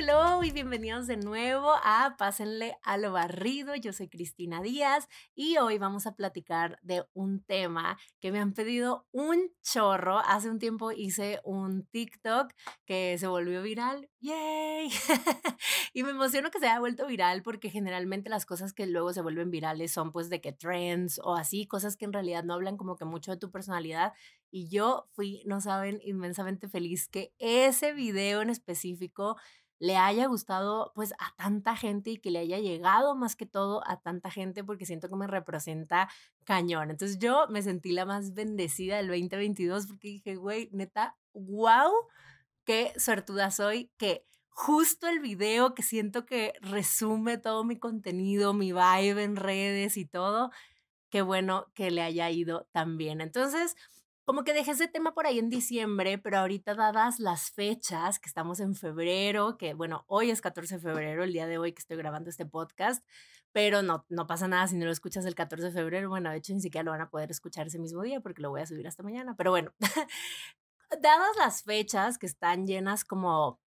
hello y bienvenidos de nuevo a Pásenle a lo barrido. Yo soy Cristina Díaz y hoy vamos a platicar de un tema que me han pedido un chorro. Hace un tiempo hice un TikTok que se volvió viral. ¡Yay! y me emociono que se haya vuelto viral porque generalmente las cosas que luego se vuelven virales son pues de que trends o así, cosas que en realidad no hablan como que mucho de tu personalidad. Y yo fui, no saben, inmensamente feliz que ese video en específico le haya gustado pues a tanta gente y que le haya llegado más que todo a tanta gente porque siento que me representa cañón. Entonces yo me sentí la más bendecida del 2022 porque dije, güey, neta, wow, qué suertuda soy que justo el video que siento que resume todo mi contenido, mi vibe en redes y todo, qué bueno que le haya ido tan bien. Entonces, como que dejé ese tema por ahí en diciembre, pero ahorita dadas las fechas, que estamos en febrero, que bueno, hoy es 14 de febrero, el día de hoy que estoy grabando este podcast, pero no, no pasa nada si no lo escuchas el 14 de febrero, bueno, de hecho ni siquiera lo van a poder escuchar ese mismo día porque lo voy a subir hasta mañana, pero bueno, dadas las fechas que están llenas como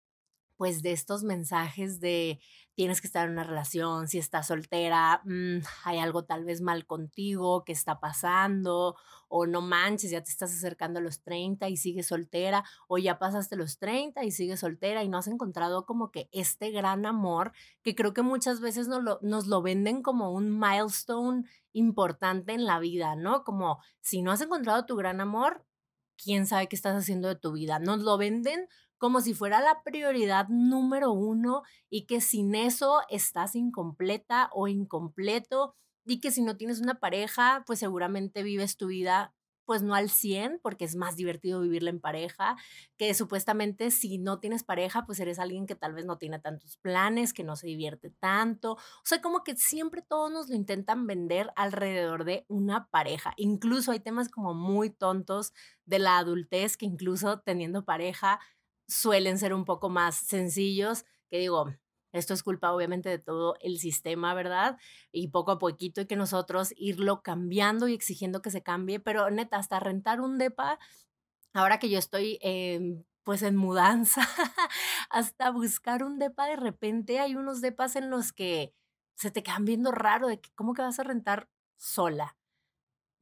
pues de estos mensajes de tienes que estar en una relación, si estás soltera, mm, hay algo tal vez mal contigo, qué está pasando, o no manches, ya te estás acercando a los 30 y sigues soltera, o ya pasaste los 30 y sigues soltera y no has encontrado como que este gran amor que creo que muchas veces nos lo, nos lo venden como un milestone importante en la vida, ¿no? Como si no has encontrado tu gran amor, quién sabe qué estás haciendo de tu vida. Nos lo venden como si fuera la prioridad número uno y que sin eso estás incompleta o incompleto y que si no tienes una pareja, pues seguramente vives tu vida pues no al 100, porque es más divertido vivirla en pareja, que supuestamente si no tienes pareja, pues eres alguien que tal vez no tiene tantos planes, que no se divierte tanto. O sea, como que siempre todos nos lo intentan vender alrededor de una pareja. Incluso hay temas como muy tontos de la adultez que incluso teniendo pareja suelen ser un poco más sencillos, que digo, esto es culpa obviamente de todo el sistema, ¿verdad? Y poco a poquito hay que nosotros irlo cambiando y exigiendo que se cambie, pero neta, hasta rentar un DEPA, ahora que yo estoy pues en mudanza, hasta buscar un DEPA de repente hay unos DEPAs en los que se te quedan viendo raro de que cómo que vas a rentar sola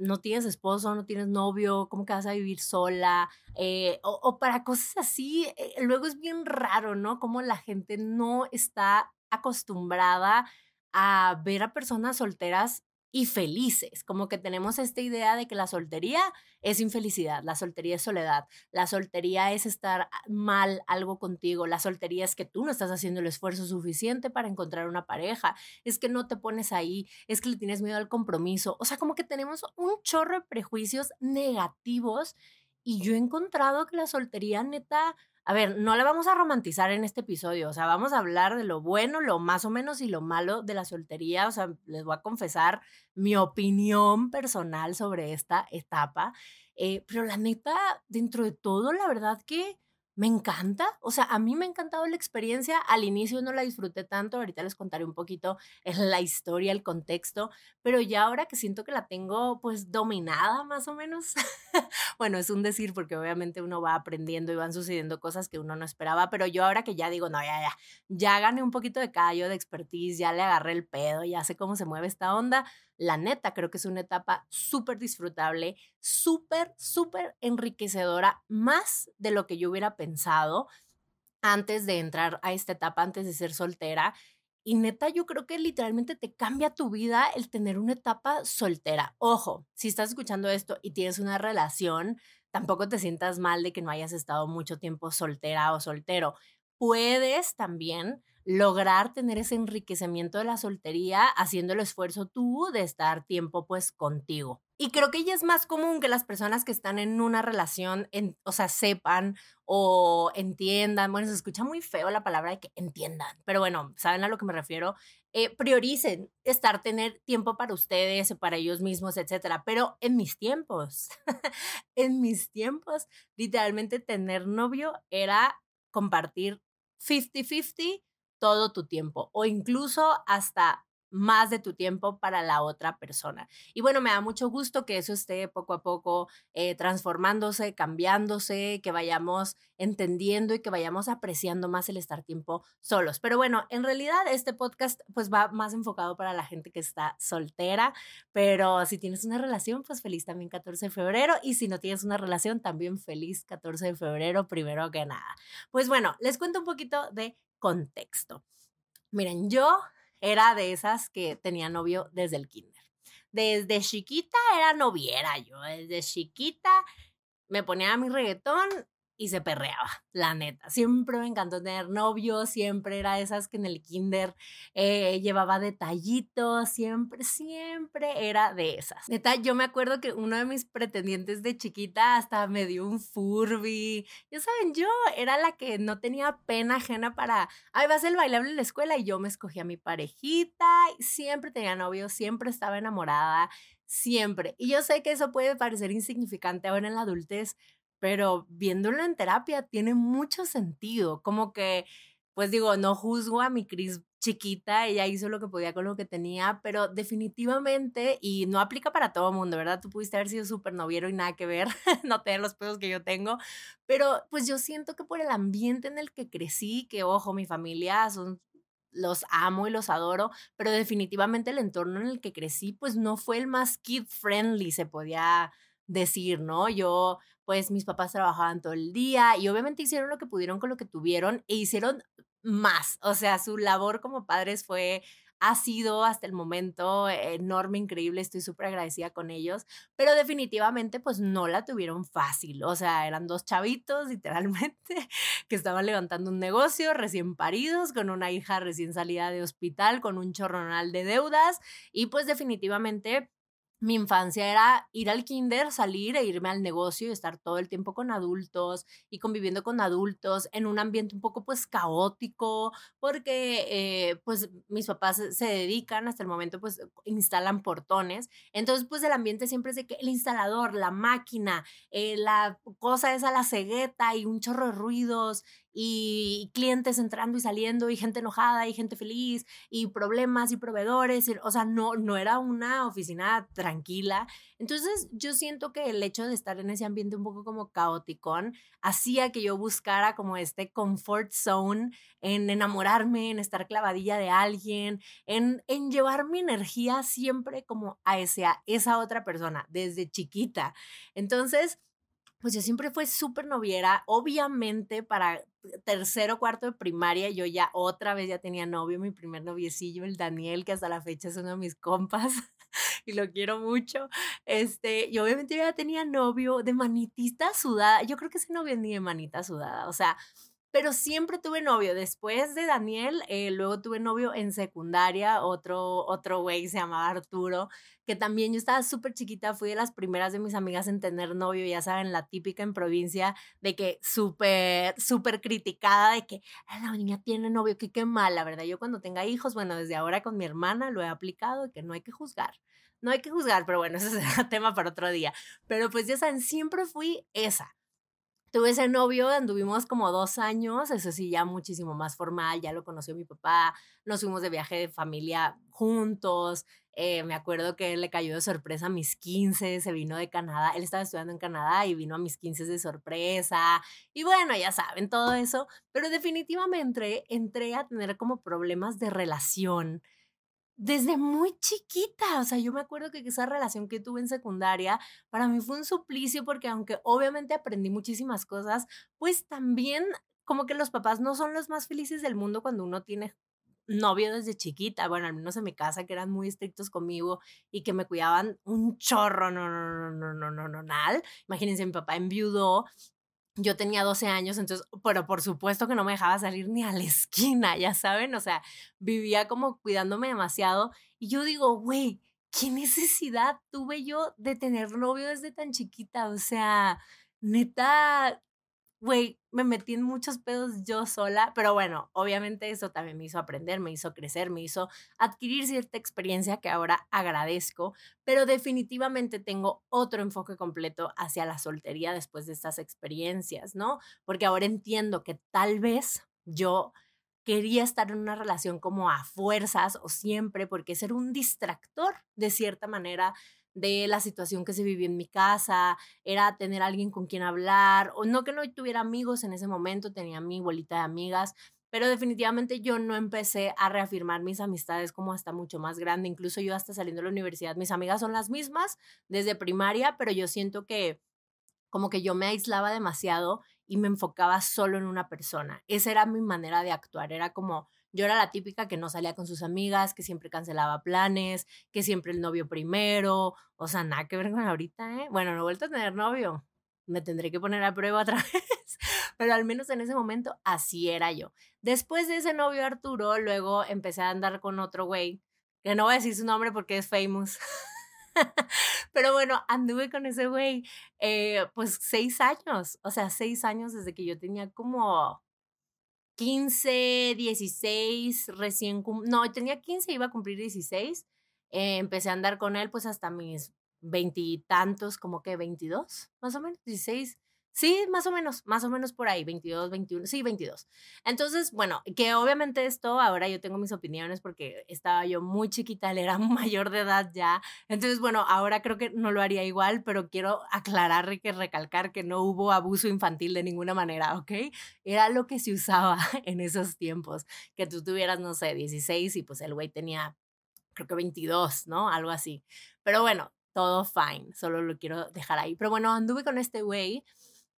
no tienes esposo, no tienes novio, cómo que vas a vivir sola, eh, o, para cosas así, eh, luego es bien raro, ¿no? Como la gente no está acostumbrada a ver a personas solteras y felices, como que tenemos esta idea de que la soltería es infelicidad, la soltería es soledad, la soltería es estar mal algo contigo, la soltería es que tú no estás haciendo el esfuerzo suficiente para encontrar una pareja, es que no te pones ahí, es que le tienes miedo al compromiso, o sea, como que tenemos un chorro de prejuicios negativos y yo he encontrado que la soltería neta a ver, no la vamos a romantizar en este episodio, o sea, vamos a hablar de lo bueno, lo más o menos y lo malo de la soltería, o sea, les voy a confesar mi opinión personal sobre esta etapa, eh, pero la neta, dentro de todo, la verdad que me encanta, o sea, a mí me ha encantado la experiencia, al inicio no la disfruté tanto, ahorita les contaré un poquito la historia, el contexto, pero ya ahora que siento que la tengo pues dominada más o menos, bueno, es un decir porque obviamente uno va aprendiendo y van sucediendo cosas que uno no esperaba, pero yo ahora que ya digo, no, ya, ya, ya gané un poquito de callo, de expertise, ya le agarré el pedo, ya sé cómo se mueve esta onda, la neta, creo que es una etapa súper disfrutable, súper, súper enriquecedora, más de lo que yo hubiera pensado antes de entrar a esta etapa, antes de ser soltera. Y neta, yo creo que literalmente te cambia tu vida el tener una etapa soltera. Ojo, si estás escuchando esto y tienes una relación, tampoco te sientas mal de que no hayas estado mucho tiempo soltera o soltero. Puedes también lograr tener ese enriquecimiento de la soltería haciendo el esfuerzo tú de estar tiempo pues contigo. Y creo que ya es más común que las personas que están en una relación, en, o sea, sepan o entiendan, bueno, se escucha muy feo la palabra de que entiendan, pero bueno, saben a lo que me refiero, eh, prioricen estar, tener tiempo para ustedes, para ellos mismos, etcétera. Pero en mis tiempos, en mis tiempos, literalmente tener novio era compartir 50-50 todo tu tiempo o incluso hasta más de tu tiempo para la otra persona. Y bueno, me da mucho gusto que eso esté poco a poco eh, transformándose, cambiándose, que vayamos entendiendo y que vayamos apreciando más el estar tiempo solos. Pero bueno, en realidad este podcast pues va más enfocado para la gente que está soltera, pero si tienes una relación, pues feliz también 14 de febrero y si no tienes una relación, también feliz 14 de febrero, primero que nada. Pues bueno, les cuento un poquito de contexto. Miren, yo era de esas que tenía novio desde el kinder. Desde chiquita era noviera yo, desde chiquita me ponía mi reggaetón y se perreaba, la neta. Siempre me encantó tener novio, siempre era esas que en el kinder eh, llevaba detallitos, siempre, siempre era de esas. Neta, yo me acuerdo que uno de mis pretendientes de chiquita hasta me dio un Furby. Ya saben, yo era la que no tenía pena ajena para, ay, vas el bailable en la escuela y yo me escogía a mi parejita, siempre tenía novio, siempre estaba enamorada, siempre. Y yo sé que eso puede parecer insignificante ahora en la adultez, pero viéndolo en terapia tiene mucho sentido, como que, pues digo, no juzgo a mi Cris chiquita, ella hizo lo que podía con lo que tenía, pero definitivamente, y no aplica para todo el mundo, ¿verdad? Tú pudiste haber sido súper noviero y nada que ver, no tener los pedos que yo tengo, pero pues yo siento que por el ambiente en el que crecí, que ojo, mi familia son los amo y los adoro, pero definitivamente el entorno en el que crecí, pues no fue el más kid friendly, se podía decir, ¿no? Yo, pues mis papás trabajaban todo el día y obviamente hicieron lo que pudieron con lo que tuvieron e hicieron más. O sea, su labor como padres fue ha sido hasta el momento enorme, increíble, estoy súper agradecida con ellos, pero definitivamente pues no la tuvieron fácil, o sea, eran dos chavitos literalmente que estaban levantando un negocio recién paridos, con una hija recién salida de hospital, con un chorronal de deudas y pues definitivamente mi infancia era ir al kinder, salir e irme al negocio y estar todo el tiempo con adultos y conviviendo con adultos en un ambiente un poco pues caótico, porque eh, pues mis papás se dedican hasta el momento pues instalan portones, entonces pues el ambiente siempre es de que el instalador, la máquina, eh, la cosa esa, la cegueta y un chorro de ruidos y clientes entrando y saliendo y gente enojada y gente feliz y problemas y proveedores, o sea, no, no era una oficina tranquila. Entonces yo siento que el hecho de estar en ese ambiente un poco como caótico hacía que yo buscara como este comfort zone en enamorarme, en estar clavadilla de alguien, en, en llevar mi energía siempre como a, ese, a esa otra persona desde chiquita. Entonces pues yo siempre fui súper noviera. Obviamente para tercero, cuarto de primaria, yo ya otra vez ya tenía novio, mi primer noviecillo, el Daniel, que hasta la fecha es uno de mis compas y lo quiero mucho. Este, y obviamente yo ya tenía novio de manitista sudada. Yo creo que ese novio ni de manita sudada. O sea, pero siempre tuve novio. Después de Daniel, eh, luego tuve novio en secundaria, otro, otro güey se llamaba Arturo, que también yo estaba súper chiquita, fui de las primeras de mis amigas en tener novio, ya saben, la típica en provincia de que súper, súper criticada de que ah, la niña tiene novio, que qué mal, la verdad. Yo cuando tenga hijos, bueno, desde ahora con mi hermana lo he aplicado que no hay que juzgar. No hay que juzgar, pero bueno, ese será tema para otro día. Pero pues ya saben, siempre fui esa Tuve ese novio, anduvimos como dos años, eso sí, ya muchísimo más formal, ya lo conoció mi papá, nos fuimos de viaje de familia juntos, eh, me acuerdo que él le cayó de sorpresa a mis 15, se vino de Canadá, él estaba estudiando en Canadá y vino a mis 15 de sorpresa, y bueno, ya saben todo eso, pero definitivamente entré a tener como problemas de relación, desde muy chiquita. O sea, yo me acuerdo que esa relación que tuve en secundaria para mí fue un suplicio porque aunque obviamente aprendí muchísimas cosas, pues también como que los papás no son los más felices del mundo cuando uno tiene novio desde chiquita, bueno, al menos en mi casa, que eran muy estrictos conmigo y que me cuidaban un chorro, no, no, no, no, no, no, no, no, Imagínense, mi papá enviudó yo tenía 12 años, entonces, pero por supuesto que no me dejaba salir ni a la esquina, ya saben, o sea, vivía como cuidándome demasiado. Y yo digo, güey, ¿qué necesidad tuve yo de tener novio desde tan chiquita? O sea, neta, güey, me metí en muchos pedos yo sola, pero bueno, obviamente eso también me hizo aprender, me hizo crecer, me hizo adquirir cierta experiencia que ahora agradezco, pero definitivamente tengo otro enfoque completo hacia la soltería después de estas experiencias, ¿no? Porque ahora entiendo que tal vez yo quería estar en una relación como a fuerzas o siempre, porque ser un distractor de cierta manera de la situación que se vivía en mi casa, era tener alguien con quien hablar, o no que no tuviera amigos en ese momento, tenía mi bolita de amigas, pero definitivamente yo no empecé a reafirmar mis amistades como hasta mucho más grande, incluso yo hasta saliendo de la universidad, mis amigas son las mismas desde primaria, pero yo siento que como que yo me aislaba demasiado y me enfocaba solo en una persona. Esa era mi manera de actuar, era como yo era la típica que no salía con sus amigas, que siempre cancelaba planes, que siempre el novio primero, o sea, nada que ver con ahorita, ¿eh? Bueno, no he vuelto a tener novio, me tendré que poner a prueba otra vez, pero al menos en ese momento así era yo. Después de ese novio Arturo, luego empecé a andar con otro güey, que no voy a decir su nombre porque es famous. Pero bueno, anduve con ese güey, eh, pues seis años, o sea, seis años desde que yo tenía como 15, 16, recién, no, tenía 15, iba a cumplir 16. Eh, empecé a andar con él pues hasta mis veintitantos, como que 22, más o menos, 16, Sí, más o menos, más o menos por ahí, 22, 21, sí, 22. Entonces, bueno, que obviamente esto, ahora yo tengo mis opiniones porque estaba yo muy chiquita, él era mayor de edad ya. Entonces, bueno, ahora creo que no lo haría igual, pero quiero aclarar y que recalcar que no hubo abuso infantil de ninguna manera, ¿ok? Era lo que se usaba en esos tiempos, que tú tuvieras, no sé, 16 y pues el güey tenía, creo que 22, ¿no? Algo así. Pero bueno, todo fine, solo lo quiero dejar ahí. Pero bueno, anduve con este güey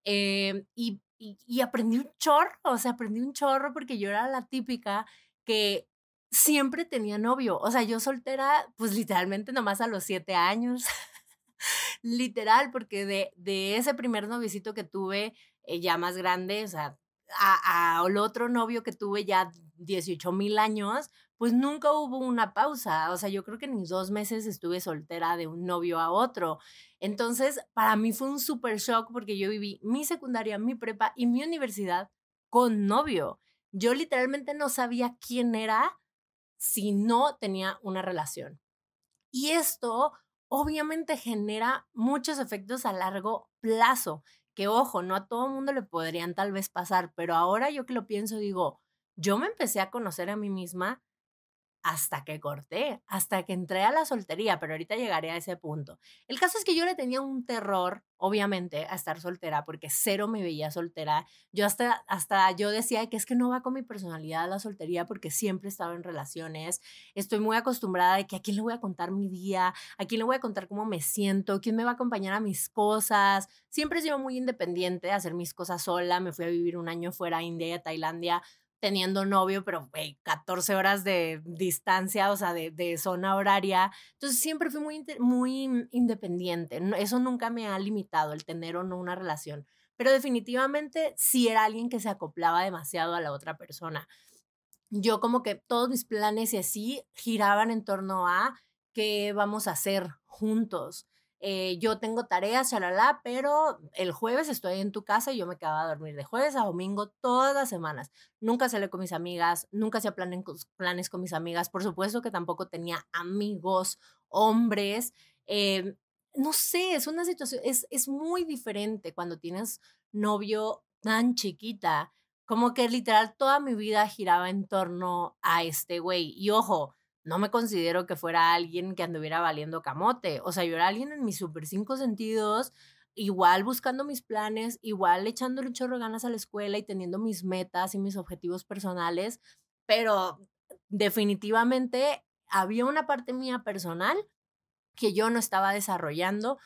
Em, y, y, aprendí un chorro, o sea, aprendí un chorro porque yo era la típica que siempre tenía novio. O sea, yo soltera, pues literalmente nomás a los siete años. Literal, porque de, de ese primer noviecito que tuve eh, ya más grande, o sea, al otro novio que tuve ya 18 mil años, pues nunca hubo una pausa. O sea, yo creo que ni dos meses estuve soltera de un novio a otro. Entonces, para mí fue un super shock porque yo viví mi secundaria, mi prepa y mi universidad con novio. Yo literalmente no sabía quién era si no tenía una relación. Y esto obviamente genera muchos efectos a largo plazo, que ojo, no a todo mundo le podrían tal vez pasar, pero ahora yo que lo pienso digo, yo me empecé a conocer a mí misma hasta que corté, hasta que entré a la soltería, pero ahorita llegaré a ese punto. El caso es que yo le tenía un terror, obviamente, a estar soltera, porque cero me veía soltera. Yo hasta, hasta yo decía que es que no va con mi personalidad a la soltería porque siempre he estado en relaciones. Estoy muy acostumbrada de que a quién le voy a contar mi día, a quién le voy a contar cómo me siento, quién me va a acompañar a mis cosas. Siempre he sido muy independiente, de hacer mis cosas sola. Me fui a vivir un año fuera a India y a Tailandia teniendo novio, pero güey, 14 horas de distancia, o sea, de, zona horaria. Entonces siempre fui muy, muy independiente. Eso nunca me ha limitado, el tener o no una relación. Pero definitivamente sí era alguien que se acoplaba demasiado a la otra persona. Yo como que todos mis planes y así giraban en torno a qué vamos a hacer juntos. Eh, yo tengo tareas, chalala, pero el jueves estoy en tu casa y yo me quedaba a dormir de jueves a domingo todas las semanas. Nunca salí con mis amigas, nunca hacía planes, con mis amigas. Por supuesto que tampoco tenía amigos, hombres. Eh, no sé, es una situación, es, es muy diferente cuando tienes novio tan chiquita. Como que literal toda mi vida giraba en torno a este güey. Y ojo, no me considero que fuera alguien que anduviera valiendo camote. O sea, yo era alguien en mis super cinco sentidos, igual buscando mis planes, igual echándole un chorro ganas a la escuela y teniendo mis metas y mis objetivos personales, pero definitivamente había una parte mía personal que yo no estaba desarrollando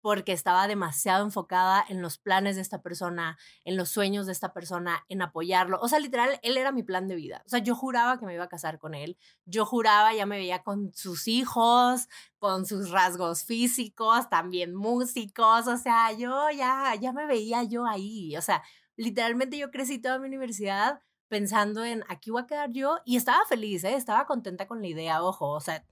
porque estaba demasiado enfocada en los planes de esta persona, en los sueños de esta persona, en apoyarlo. O sea, literal, él era mi plan de vida. O sea, yo juraba que me iba a casar con él. Yo juraba, ya me veía con sus hijos, con sus rasgos físicos, también músicos. O sea, yo ya, ya me veía yo ahí. O sea, literalmente yo crecí toda mi universidad pensando en aquí voy a quedar yo y estaba feliz, ¿eh? estaba contenta con la idea, ojo, o sea,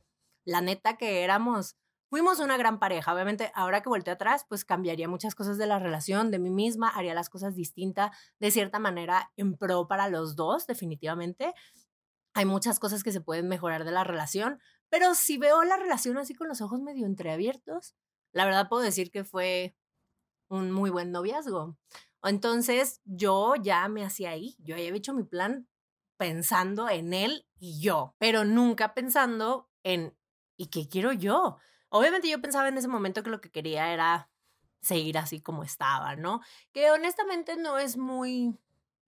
la neta que éramos Fuimos una gran pareja. Obviamente, ahora que volteo atrás, pues cambiaría muchas cosas de la relación, de mí misma, haría las cosas distintas, de cierta manera, en pro para los dos, definitivamente. Hay muchas cosas que se pueden mejorar de la relación, pero si veo la relación así con los ojos medio entreabiertos, la verdad puedo decir que fue un muy buen noviazgo. Entonces, yo ya me hacía ahí, yo había hecho mi plan pensando en él y yo, pero nunca pensando en ¿y qué quiero yo? Obviamente yo pensaba en ese momento que lo que quería era seguir así como estaba, ¿no? Que honestamente no es muy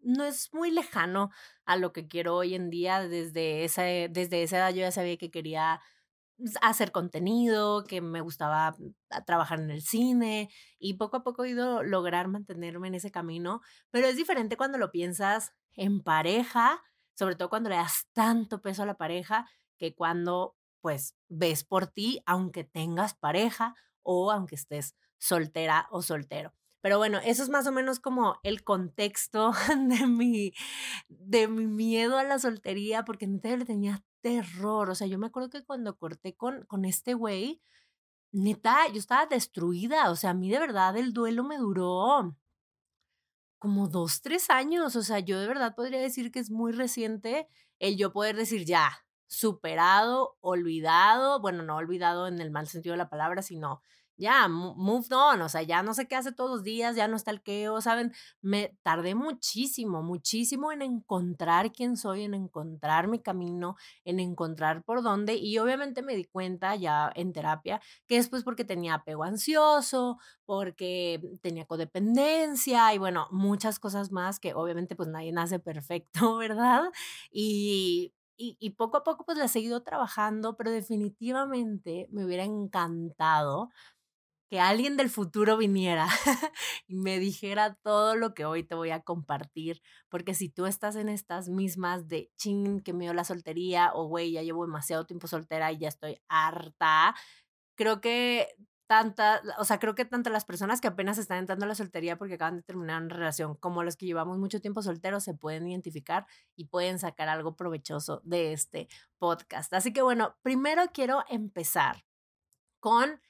no es muy lejano a lo que quiero hoy en día. Desde esa, desde esa edad yo ya sabía que quería hacer contenido, que me gustaba mm, trabajar en el cine y poco a poco he ido lograr mantenerme en ese camino, pero es diferente cuando lo piensas en pareja, sobre todo cuando le das tanto peso a la pareja que cuando pues ves por ti aunque tengas pareja o aunque estés soltera o soltero. Pero bueno, eso es más o menos como el contexto de mi, de mi miedo a la soltería, porque neta le tenía terror. O sea, yo me acuerdo que cuando corté con, con este güey, neta, yo estaba destruida. O sea, a mí de verdad el duelo me duró como dos, tres años. O sea, yo de verdad podría decir que es muy reciente el yo poder decir ya, superado, olvidado, bueno, no olvidado en el mal sentido de la palabra, sino ya, moved on, o sea, ya no sé qué hace todos los días, ya no está el queo, ¿saben? Me tardé muchísimo, muchísimo en encontrar quién soy, en encontrar mi camino, en encontrar por dónde, y obviamente me di cuenta ya en terapia que es pues porque tenía apego ansioso, porque tenía codependencia y bueno, muchas cosas más que obviamente pues nadie nace perfecto, ¿verdad? Y y, poco a poco pues la he seguido trabajando, pero definitivamente me hubiera encantado que alguien del futuro viniera y me dijera todo lo que hoy te voy a compartir, porque si tú estás en estas mismas de ching, que me dio la soltería o güey, ya llevo demasiado tiempo soltera y ya estoy harta, creo que tanta, o sea, creo que tanto las personas que apenas están entrando a la soltería porque acaban de terminar una relación, como los que llevamos mucho tiempo solteros, se pueden identificar y pueden sacar algo provechoso de este podcast. Así que bueno, primero quiero empezar con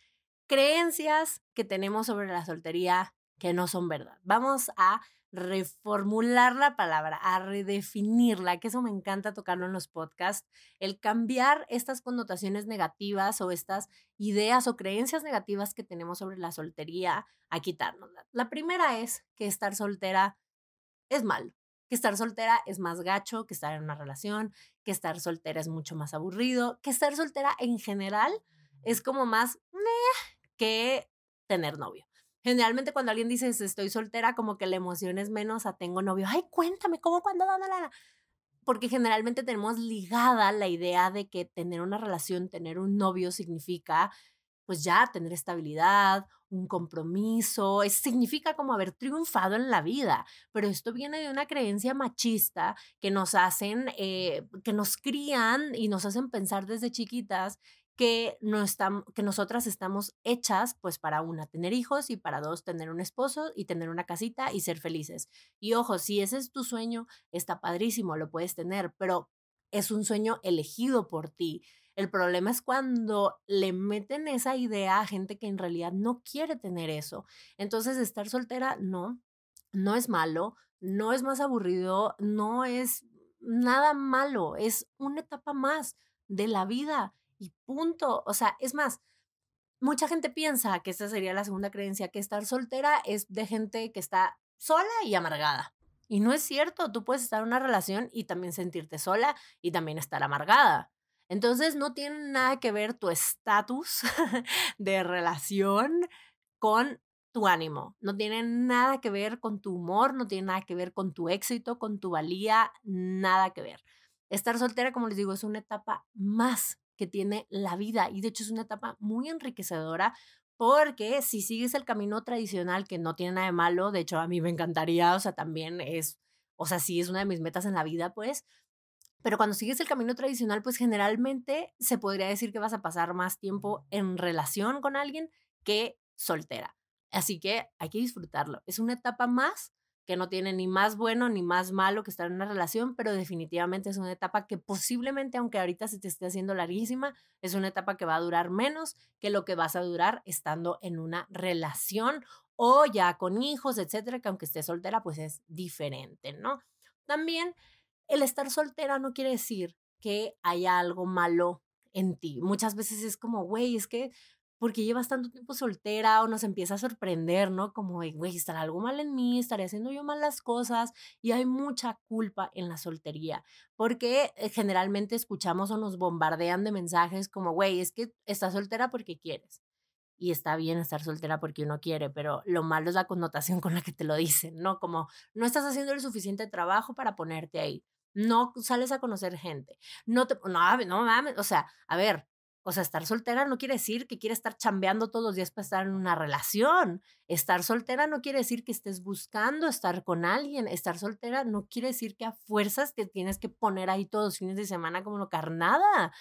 creencias que tenemos sobre la soltería que no son verdad. Vamos a reformular la palabra, a redefinirla, que eso me encanta tocarlo en los podcasts, el cambiar estas connotaciones negativas o estas ideas o creencias negativas que tenemos sobre la soltería, a quitárnoslas. La primera es que estar soltera es malo, que estar soltera es más gacho que estar en una relación, que estar soltera es mucho más aburrido, que estar soltera en general es como más que tener novio. Generalmente cuando alguien dice estoy soltera, como que la emoción es menos a tengo novio. Ay, cuéntame, ¿cómo, cuándo, dónde? Porque generalmente tenemos ligada la idea de que tener una relación, tener un novio significa pues ya tener estabilidad, un compromiso, es, significa como haber triunfado en la vida, pero esto viene de una creencia machista que nos hacen, eh, que nos crían y nos hacen pensar desde chiquitas que, no estamos, que nosotras estamos hechas pues para una, tener hijos y para dos, tener un esposo y tener una casita y ser felices. Y ojo, si ese es tu sueño, está padrísimo, lo puedes tener, pero es un sueño elegido por ti. El problema es cuando le meten esa idea a gente que en realidad no quiere tener eso. Entonces, estar soltera no, no es malo, no es más aburrido, no es nada malo, es una etapa más de la vida y punto. O sea, es más, mucha gente piensa que esta sería la segunda creencia, que estar soltera es de gente que está sola y amargada. Y no es cierto, tú puedes estar en una relación y también sentirte sola y también estar amargada. Entonces no tiene nada que ver tu estatus de relación con tu ánimo, no tiene nada que ver con tu humor, no tiene nada que ver con tu éxito, con tu valía, nada que ver. Estar soltera, como les digo, es una etapa más que tiene la vida y de hecho es una etapa muy enriquecedora porque si sigues el camino tradicional que no tiene nada de malo, de hecho a mí me encantaría, o sea, también es, o sea, sí es una de mis metas en la vida, pues, pero cuando sigues el camino tradicional, pues generalmente se podría decir que vas a pasar más tiempo en relación con alguien que soltera. Así que hay que disfrutarlo. Es una etapa más que no tiene ni más bueno ni más malo que estar en una relación, pero definitivamente es una etapa que posiblemente, aunque ahorita se te esté haciendo larguísima, es una etapa que va a durar menos que lo que vas a durar estando en una relación o ya con hijos, etcétera, que aunque estés soltera, pues es diferente, ¿no? También el estar soltera no quiere decir que haya algo malo en ti. Muchas veces es como, güey, es que porque llevas tanto tiempo soltera o nos empieza a sorprender, ¿no? Como, güey, estará algo mal en mí, estaré haciendo yo mal las cosas y hay mucha culpa en la soltería, porque eh, generalmente escuchamos o nos bombardean de mensajes como, güey, es que estás soltera porque quieres. Y está bien estar soltera porque uno quiere, pero lo malo es la connotación con la que te lo dicen, ¿no? Como no estás haciendo el suficiente trabajo para ponerte ahí. No sales a conocer gente. No te, no, no mames, o sea, a ver, o sea, estar soltera no quiere decir que quieres estar chambeando todos los días para estar en una relación. Estar soltera no quiere decir que estés buscando estar con alguien. Estar soltera no quiere decir que a fuerzas te tienes que poner ahí todos los fines de semana como no carnada.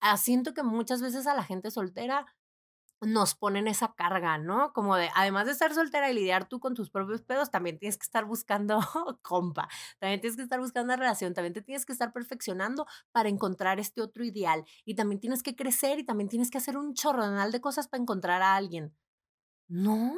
Ah, siento que muchas veces a la gente soltera nos ponen esa carga, ¿no? Como de, además de estar soltera y lidiar tú con tus propios pedos, también tienes que estar buscando compa, también tienes que estar buscando una relación, también te tienes que estar perfeccionando para encontrar este otro ideal y también tienes que crecer y también tienes que hacer un chorronal de cosas para encontrar a alguien. No,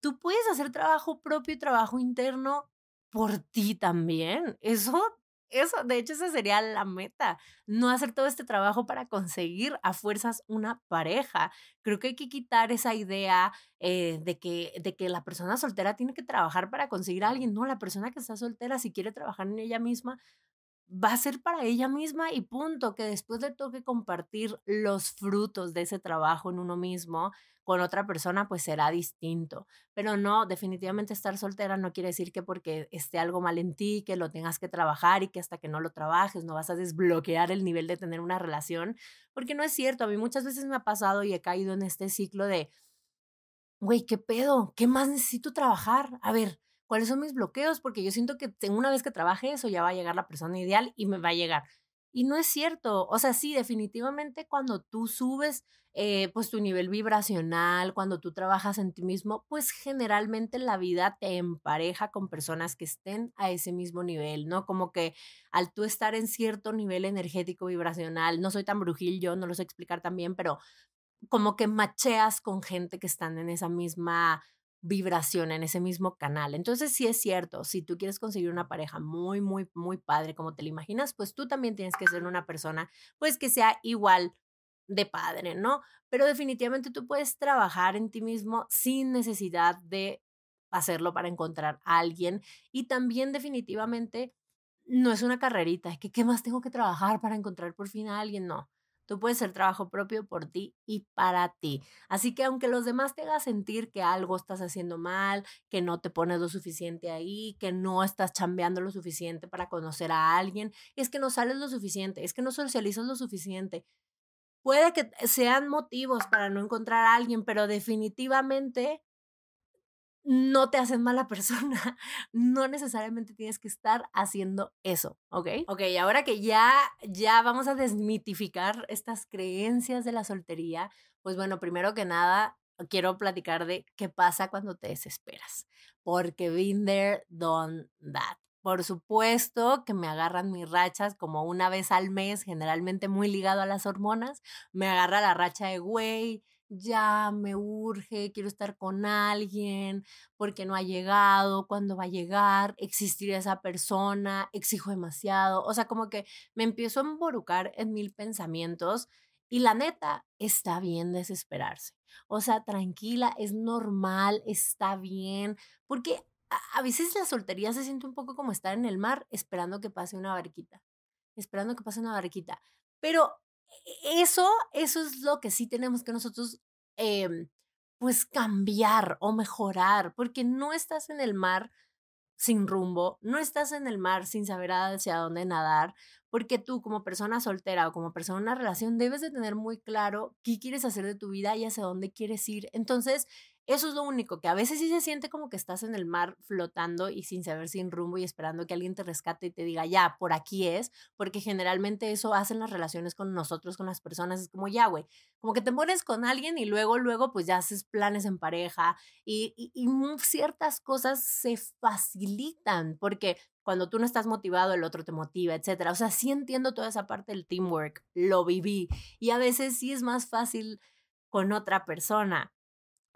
tú puedes hacer trabajo propio y trabajo interno por ti también. Eso eso, de hecho, esa sería la meta, no hacer todo este trabajo para conseguir a fuerzas una pareja. Creo que hay que quitar esa idea eh, de, que, de que la persona soltera tiene que trabajar para conseguir a alguien. No, la persona que está soltera, si quiere trabajar en ella misma, va a ser para ella misma y punto, que después le toque compartir los frutos de ese trabajo en uno mismo con otra persona, pues será distinto. Pero no, definitivamente estar soltera no quiere decir que porque esté algo mal en ti, que lo tengas que trabajar y que hasta que no lo trabajes no vas a desbloquear el nivel de tener una relación, porque no es cierto. A mí muchas veces me ha pasado y he caído en este ciclo de, güey, ¿qué pedo? ¿Qué más necesito trabajar? A ver, cuáles son mis bloqueos, porque yo siento que una vez que trabaje eso ya va a llegar la persona ideal y me va a llegar. Y no es cierto, o sea, sí, definitivamente cuando tú subes eh, pues tu nivel vibracional, cuando tú trabajas en ti mismo, pues generalmente la vida te empareja con personas que estén a ese mismo nivel, ¿no? Como que al tú estar en cierto nivel energético vibracional, no soy tan brujil yo, no lo sé explicar también, pero como que macheas con gente que están en esa misma vibración en ese mismo canal. Entonces, sí es cierto, si tú quieres conseguir una pareja muy, muy, muy padre como te la imaginas, pues tú también tienes que ser una persona, pues que sea igual de padre, ¿no? Pero definitivamente tú puedes trabajar en ti mismo sin necesidad de hacerlo para encontrar a alguien y también definitivamente no es una carrerita, es que qué más tengo que trabajar para encontrar por fin a alguien, no. Tú puedes ser trabajo propio por ti y para ti. Así que aunque los demás te hagan sentir que algo estás haciendo mal, que no te pones lo suficiente ahí, que no estás chambeando lo suficiente para conocer a alguien, es que no sales lo suficiente, es que no socializas lo suficiente. Puede que sean motivos para no encontrar a alguien, pero definitivamente no te hacen mala persona. No necesariamente tienes que estar haciendo eso, ¿ok? Ok, ahora que ya, ya vamos a desmitificar estas creencias de la soltería, pues bueno, primero que nada, quiero platicar de qué pasa cuando te desesperas. Porque been there, done that. Por supuesto que me agarran mis rachas como una vez al mes, generalmente muy ligado a las hormonas. Me agarra la racha de, güey, ya me urge, quiero estar con alguien, porque no ha llegado, cuándo va a llegar, existiría esa persona, exijo demasiado, o sea, como que me empiezo a emborucar en mil pensamientos y la neta, está bien desesperarse. O sea, tranquila, es normal, está bien, porque a veces la soltería se siente un poco como estar en el mar esperando que pase una barquita, esperando que pase una barquita. Pero eso, eso es lo que sí tenemos que nosotros, em, pues, cambiar o mejorar, porque no estás en el mar sin rumbo, no estás en el mar sin saber hacia dónde nadar, porque tú como persona soltera o como persona en una relación debes de tener muy claro qué quieres hacer de tu vida y hacia dónde quieres ir. Entonces, eso es lo único, que a veces sí se siente como que estás en el mar flotando y sin saber sin rumbo y esperando que alguien te rescate y te diga, ya, por aquí es, porque generalmente eso hacen las relaciones con nosotros, con las personas, es como, ya, güey, como que te pones con alguien y luego, luego, pues ya haces planes en pareja y, y, y ciertas cosas se facilitan, porque cuando tú no estás motivado, el otro te motiva, etcétera. O sea, sí entiendo toda esa parte del teamwork, lo viví y a veces sí es más fácil con otra persona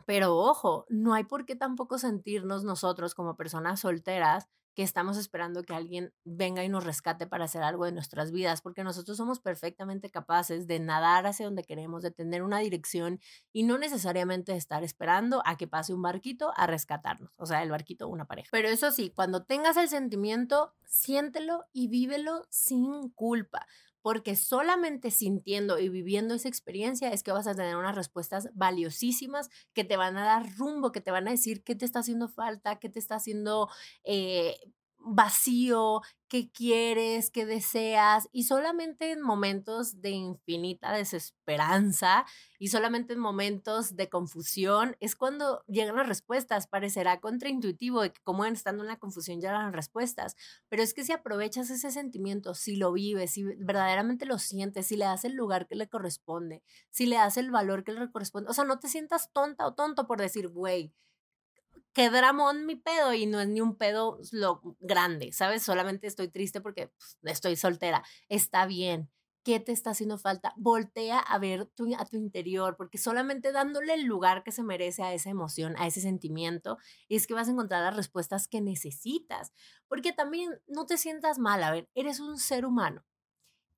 pero ojo, no hay por qué tampoco sentirnos nosotros como personas solteras que estamos esperando que alguien venga y nos rescate para hacer algo de nuestras vidas, porque nosotros somos perfectamente capaces de nadar hacia donde queremos, de tener una dirección y no necesariamente estar esperando a que pase un barquito a rescatarnos, o sea, el barquito una pareja. Pero eso sí, cuando tengas el sentimiento, siéntelo y vívelo sin culpa porque solamente sintiendo y viviendo esa experiencia es que vas a tener unas respuestas valiosísimas que te van a dar rumbo, que te van a decir qué te está haciendo falta, qué te está haciendo eh, vacío, qué quieres, qué deseas, y solamente en momentos de infinita desesperanza y solamente en momentos de confusión es cuando llegan las respuestas. Parecerá contraintuitivo de que como estando en la confusión llegan las respuestas, pero es que si aprovechas ese sentimiento, si lo vives, si verdaderamente lo sientes, si le das el lugar que le corresponde, si le das el valor que le corresponde, o sea, no te sientas tonta o tonto por decir, güey, qué dramón mi pedo y no es ni un pedo lo grande, ¿sabes? Solamente estoy triste porque pues, estoy soltera. Está bien. ¿Qué te está haciendo falta? Voltea a ver tu, a tu interior, porque solamente dándole el lugar que se merece a esa emoción, a ese sentimiento, es que vas a encontrar las respuestas que necesitas. Porque también no te sientas mal, a ver, eres un ser humano.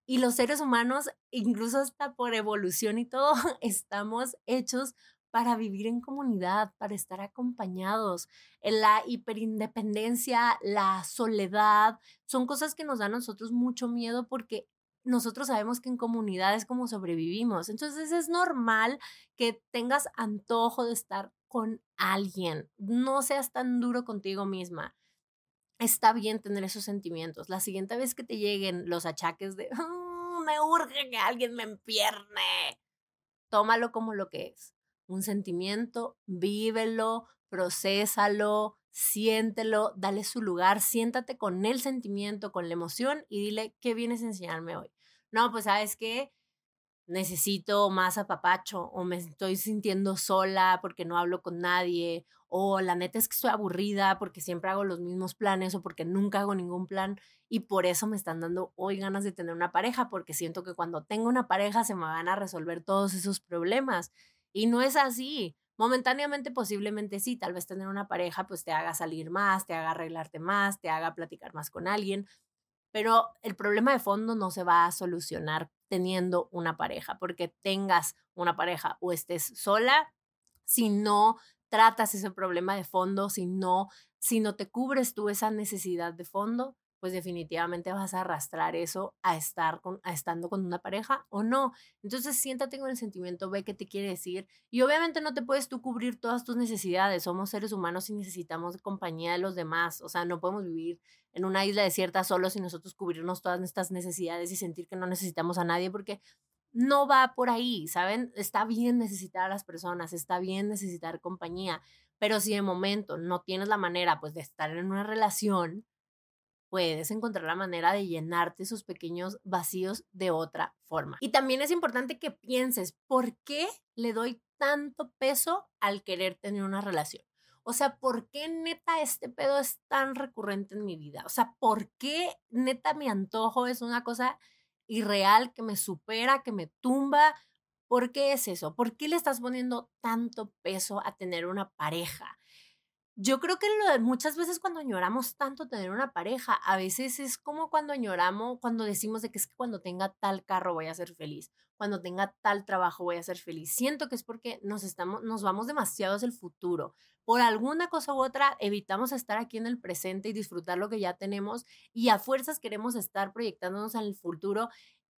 Y los seres humanos, incluso hasta por evolución y todo, estamos hechos para vivir en comunidad, para estar acompañados. La hiperindependencia, la soledad, son cosas que nos dan a nosotros mucho miedo porque nosotros sabemos que en comunidad es como sobrevivimos. Entonces es normal que tengas antojo de estar con alguien. No seas tan duro contigo misma. Está bien tener esos sentimientos. La siguiente vez que te lleguen los achaques de mm, me urge que alguien me empierne, tómalo como lo que es un sentimiento, vívelo, procésalo, siéntelo, dale su lugar, siéntate con el sentimiento, con la emoción y dile, ¿qué vienes a enseñarme hoy? No, pues sabes qué, necesito más apapacho o me estoy sintiendo sola porque no hablo con nadie o la neta es que estoy aburrida porque siempre hago los mismos planes o porque nunca hago ningún plan y por eso me están dando hoy ganas de tener una pareja porque siento que cuando tengo una pareja se me van a resolver todos esos problemas y no es así. Momentáneamente posiblemente sí, tal vez tener una pareja pues te haga salir más, te haga arreglarte más, te haga platicar más con alguien, pero el problema de fondo no se va a solucionar teniendo una pareja, porque tengas una pareja o estés sola, si no tratas ese problema de fondo, si no, si no te cubres tú esa necesidad de fondo, pues definitivamente vas a arrastrar eso a estar con, a estando con una pareja o no. Entonces siéntate con el sentimiento, ve qué te quiere decir. Y obviamente no te puedes tú cubrir todas tus necesidades. Somos seres humanos y necesitamos compañía de los demás. O sea, no podemos vivir en una isla desierta solos y nosotros cubrirnos todas nuestras necesidades y sentir que no necesitamos a nadie porque no va por ahí, ¿saben? Está bien necesitar a las personas, está bien necesitar compañía, pero si de momento no tienes la manera pues de estar en una relación, puedes encontrar la manera de llenarte esos pequeños vacíos de otra forma. Y también es importante que pienses, ¿por qué le doy tanto peso al querer tener una relación? O sea, ¿por qué neta este pedo es tan recurrente en mi vida? O sea, ¿por qué neta mi antojo es una cosa irreal que me supera, que me tumba? ¿Por qué es eso? ¿Por qué le estás poniendo tanto peso a tener una pareja? Yo creo que lo muchas veces cuando añoramos tanto tener una pareja, a veces es como cuando añoramos, cuando decimos de que es que cuando tenga tal carro voy a ser feliz, cuando tenga tal trabajo voy a ser feliz. Siento que es porque nos estamos, nos vamos demasiado hacia el futuro. Por alguna cosa u otra evitamos estar aquí en el presente y disfrutar lo que ya tenemos y a fuerzas queremos estar proyectándonos en el futuro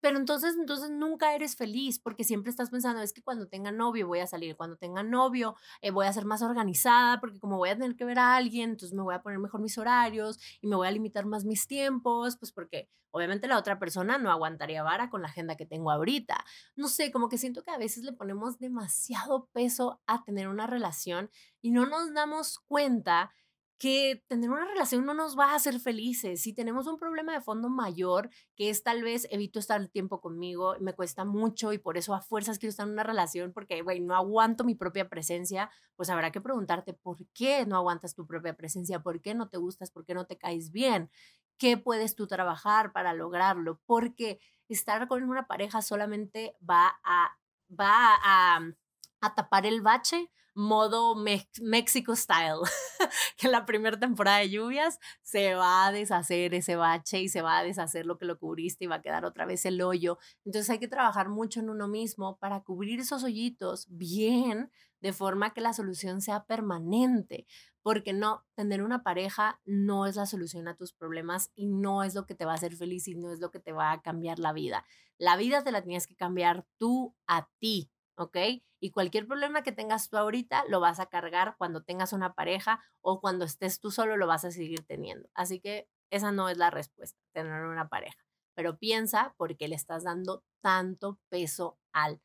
pero entonces, entonces nunca eres feliz porque siempre estás pensando, es que cuando tenga novio voy a salir, cuando tenga novio eh, voy a ser más organizada porque como voy a tener que ver a alguien, entonces me voy a poner mejor mis horarios y me voy a limitar más mis tiempos, pues porque obviamente la otra persona no aguantaría vara con la agenda que tengo ahorita. No sé, como que siento que a veces le ponemos demasiado peso a tener una relación y no nos damos cuenta que tener una relación no nos va a hacer felices. Si tenemos un problema de fondo mayor, que es tal vez evito estar el tiempo conmigo, me cuesta mucho y por eso a fuerzas quiero estar en una relación porque, güey, no aguanto mi propia presencia, pues habrá que preguntarte por qué no aguantas tu propia presencia, por qué no te gustas, por qué no te caes bien, qué puedes tú trabajar para lograrlo, porque estar con una pareja solamente va a, va a a tapar el bache modo México style, que la primera temporada de lluvias se va a deshacer ese bache y se va a deshacer lo que lo cubriste y va a quedar otra vez el hoyo. Entonces hay que trabajar mucho en uno mismo para cubrir esos hoyitos bien, de forma que la solución sea permanente. Porque no, tener una pareja no es la solución a tus problemas y no es lo que te va a hacer feliz y no es lo que te va a cambiar la vida. La vida te la tienes que cambiar tú a ti, ¿ok? Y cualquier problema que tengas tú ahorita lo vas a cargar cuando tengas una pareja o cuando estés tú solo lo vas a seguir teniendo. Así que esa no es la respuesta, tener una pareja. Pero piensa por qué le estás dando tanto peso al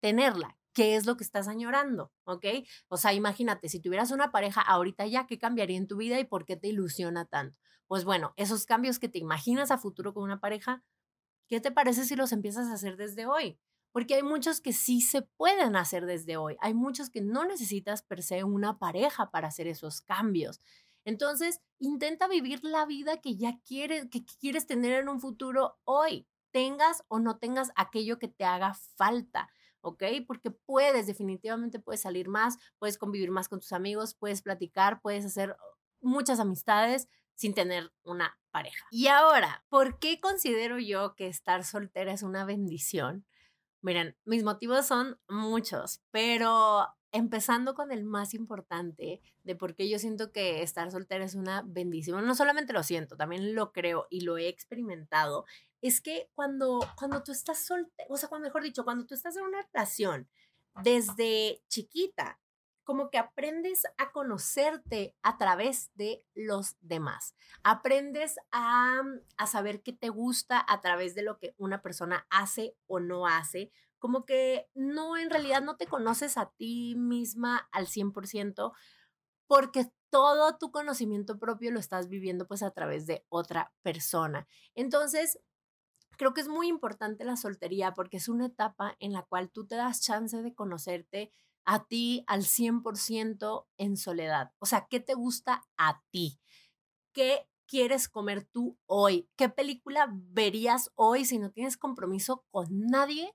tenerla. ¿Qué es lo que estás añorando? ¿Ok? O sea, imagínate, si tuvieras una pareja ahorita ya, ¿qué cambiaría en tu vida y por qué te ilusiona tanto? Pues bueno, esos cambios que te imaginas a futuro con una pareja, ¿qué te parece si los empiezas a hacer desde hoy? Porque hay muchos que sí se pueden hacer desde hoy. Hay muchos que no necesitas per se una pareja para hacer esos cambios. Entonces, intenta vivir la vida que ya quieres, que quieres tener en un futuro hoy, tengas o no tengas aquello que te haga falta. ¿ok? Porque puedes, definitivamente puedes salir más, puedes convivir más con tus amigos, puedes platicar, puedes hacer muchas amistades sin tener una pareja. Y ahora, ¿por qué considero yo que estar soltera es una bendición? Miren, mis motivos son muchos, pero empezando con el más importante de por qué yo siento que estar soltera es una bendición, no solamente lo siento, también lo creo y lo he experimentado, es que cuando, cuando tú estás soltera, o sea, mejor dicho, cuando tú estás en una relación desde chiquita, como que aprendes a conocerte a través de los demás. Aprendes a, a, saber qué te gusta a través de lo que una persona hace o no hace. Como que no, en realidad no te conoces a ti misma al 100% porque todo tu conocimiento propio lo estás viviendo pues a través de otra persona. Entonces, creo que es muy importante la soltería porque es una etapa en la cual tú te das chance de conocerte a ti al 100% en soledad. O sea, ¿qué te gusta a ti? ¿Qué quieres comer tú hoy? ¿Qué película verías hoy si no tienes compromiso con nadie?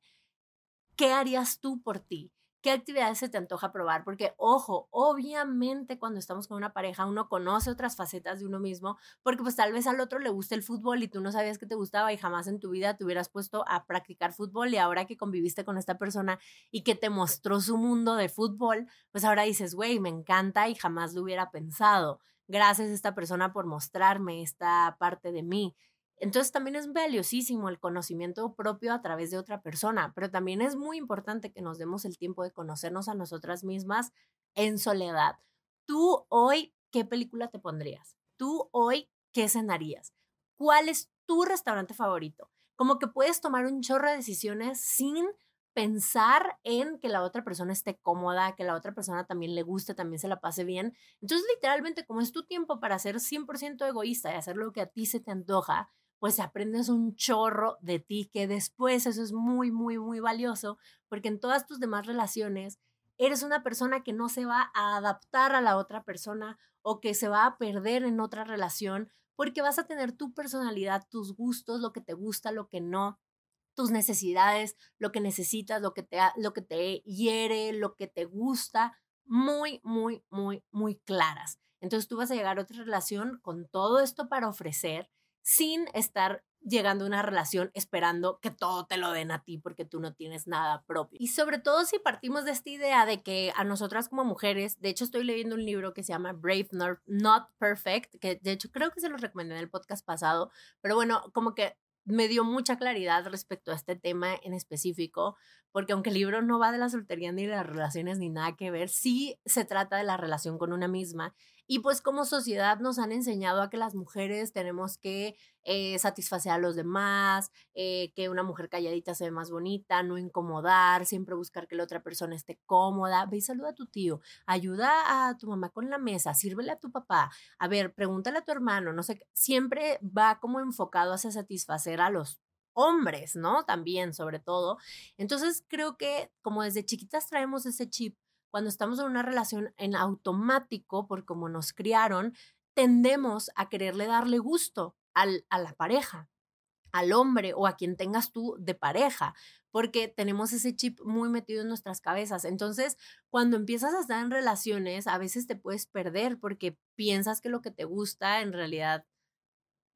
¿Qué harías tú por ti? ¿Qué actividades se te antoja probar? Porque, ojo, obviamente cuando estamos con una pareja uno conoce otras facetas de uno mismo, porque pues tal vez al otro le gusta el fútbol y tú no sabías que te gustaba y jamás en tu vida te hubieras puesto a practicar fútbol y ahora que conviviste con esta persona y que te mostró su mundo de fútbol, pues ahora dices, güey, me encanta y jamás lo hubiera pensado. Gracias a esta persona por mostrarme esta parte de mí. Entonces también es valiosísimo el conocimiento propio a través de otra persona, pero también es muy importante que nos demos el tiempo de conocernos a nosotras mismas en soledad. Tú hoy, ¿qué película te pondrías? Tú hoy, ¿qué cenarías? ¿Cuál es tu restaurante favorito? Como que puedes tomar un chorro de decisiones sin pensar en que la otra persona esté cómoda, que la otra persona también le guste, también se la pase bien. Entonces, literalmente, como es tu tiempo para ser 100% egoísta y hacer lo que a ti se te antoja, pues aprendes un chorro de ti que después eso es muy, muy, muy valioso porque en todas tus demás relaciones eres una persona que no se va a adaptar a la otra persona o que se va a perder en otra relación porque vas a tener tu personalidad, tus gustos, lo que te gusta, lo que no, tus necesidades, lo que necesitas, lo que te, lo que te hiere, lo que te gusta, muy, muy, muy, muy claras. Entonces tú vas a llegar a otra relación con todo esto para ofrecer sin estar llegando a una relación esperando que todo te lo den a ti porque tú no tienes nada propio. Y sobre todo si partimos de esta idea de que a nosotras como mujeres, de hecho estoy leyendo un libro que se llama Brave Not, Perfect, que de hecho creo que se lo recomendé en el podcast pasado, pero bueno, como que me dio mucha claridad respecto a este tema en específico, porque aunque el libro no va de la soltería ni de las relaciones ni nada que ver, sí se trata de la relación con una misma y pues como sociedad nos han enseñado a que las mujeres tenemos que eh, satisfacer a los demás, eh, que una mujer calladita se ve más bonita, no incomodar, siempre buscar que la otra persona esté cómoda. Ve saluda a tu tío, ayuda a tu mamá con la mesa, sírvele a tu papá, a ver, pregúntale a tu hermano, no sé, siempre va como enfocado hacia satisfacer a los hombres, ¿no? También, sobre todo. Entonces, creo que como desde chiquitas traemos ese chip cuando estamos en una relación en automático, por como nos criaron, tendemos a quererle darle gusto al, a la pareja. al hombre o a quien tengas tú de pareja, porque tenemos ese chip muy metido en nuestras cabezas. Entonces, cuando empiezas a estar en relaciones, a veces te puedes perder porque piensas que lo que te gusta en realidad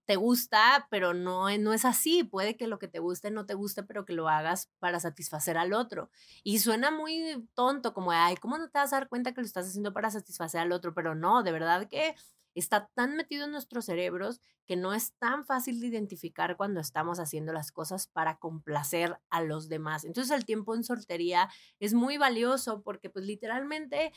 te gusta, pero no, no es así. Puede que lo que te guste no te guste, pero que lo hagas para satisfacer al otro. Y suena muy tonto, como, ay, ¿cómo no te vas a dar cuenta que lo estás haciendo para satisfacer al otro? Pero no, de verdad que está tan metido en nuestros cerebros que no es tan fácil de identificar cuando estamos haciendo las cosas para complacer a los demás. Entonces el tiempo en soltería es muy valioso porque pues literalmente,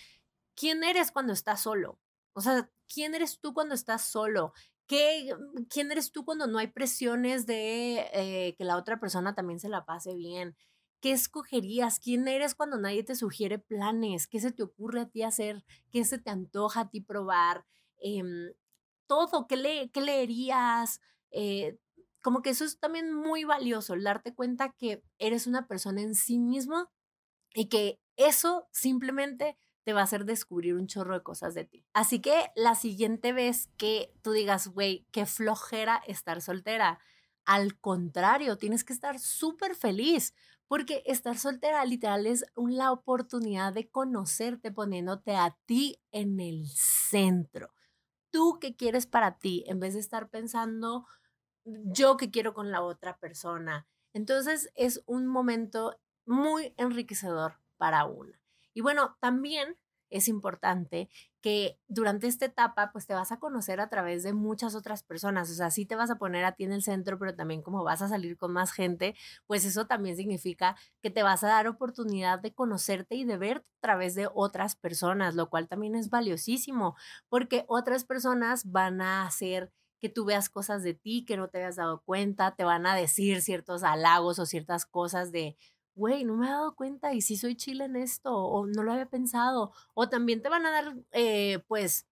¿quién eres cuando estás solo? O sea, ¿quién eres tú cuando estás solo? ¿Qué, ¿Quién eres tú cuando no hay presiones de eh, que la otra persona también se la pase bien? ¿Qué escogerías? ¿Quién eres cuando nadie te sugiere planes? ¿Qué se te ocurre a ti hacer? ¿Qué se te antoja a ti probar? Em, todo, ¿qué, le, qué leerías? Eh, como que eso es también muy valioso, el darte cuenta que eres una persona en sí mismo y que eso simplemente te va a hacer descubrir un chorro de cosas de ti. Así que la siguiente vez que tú digas, güey, qué flojera estar soltera, al contrario, tienes que estar súper feliz porque estar soltera literal es la oportunidad de conocerte poniéndote a ti en el centro tú qué quieres para ti, en vez de estar pensando yo qué quiero con la otra persona. Entonces es un momento muy enriquecedor para una. Y bueno, también es importante que durante esta etapa pues te vas a conocer a través de muchas otras personas, o sea, sí te vas a poner a ti en el centro, pero también como vas a salir con más gente, pues eso también significa que te vas a dar oportunidad de conocerte y de verte a través de otras personas, lo cual también es valiosísimo, porque otras personas van a hacer que tú veas cosas de ti que no te habías dado cuenta, te van a decir ciertos halagos o ciertas cosas de, güey, no me he dado cuenta y si soy chile en esto, o no lo había pensado, o también te van a dar, eh, pues,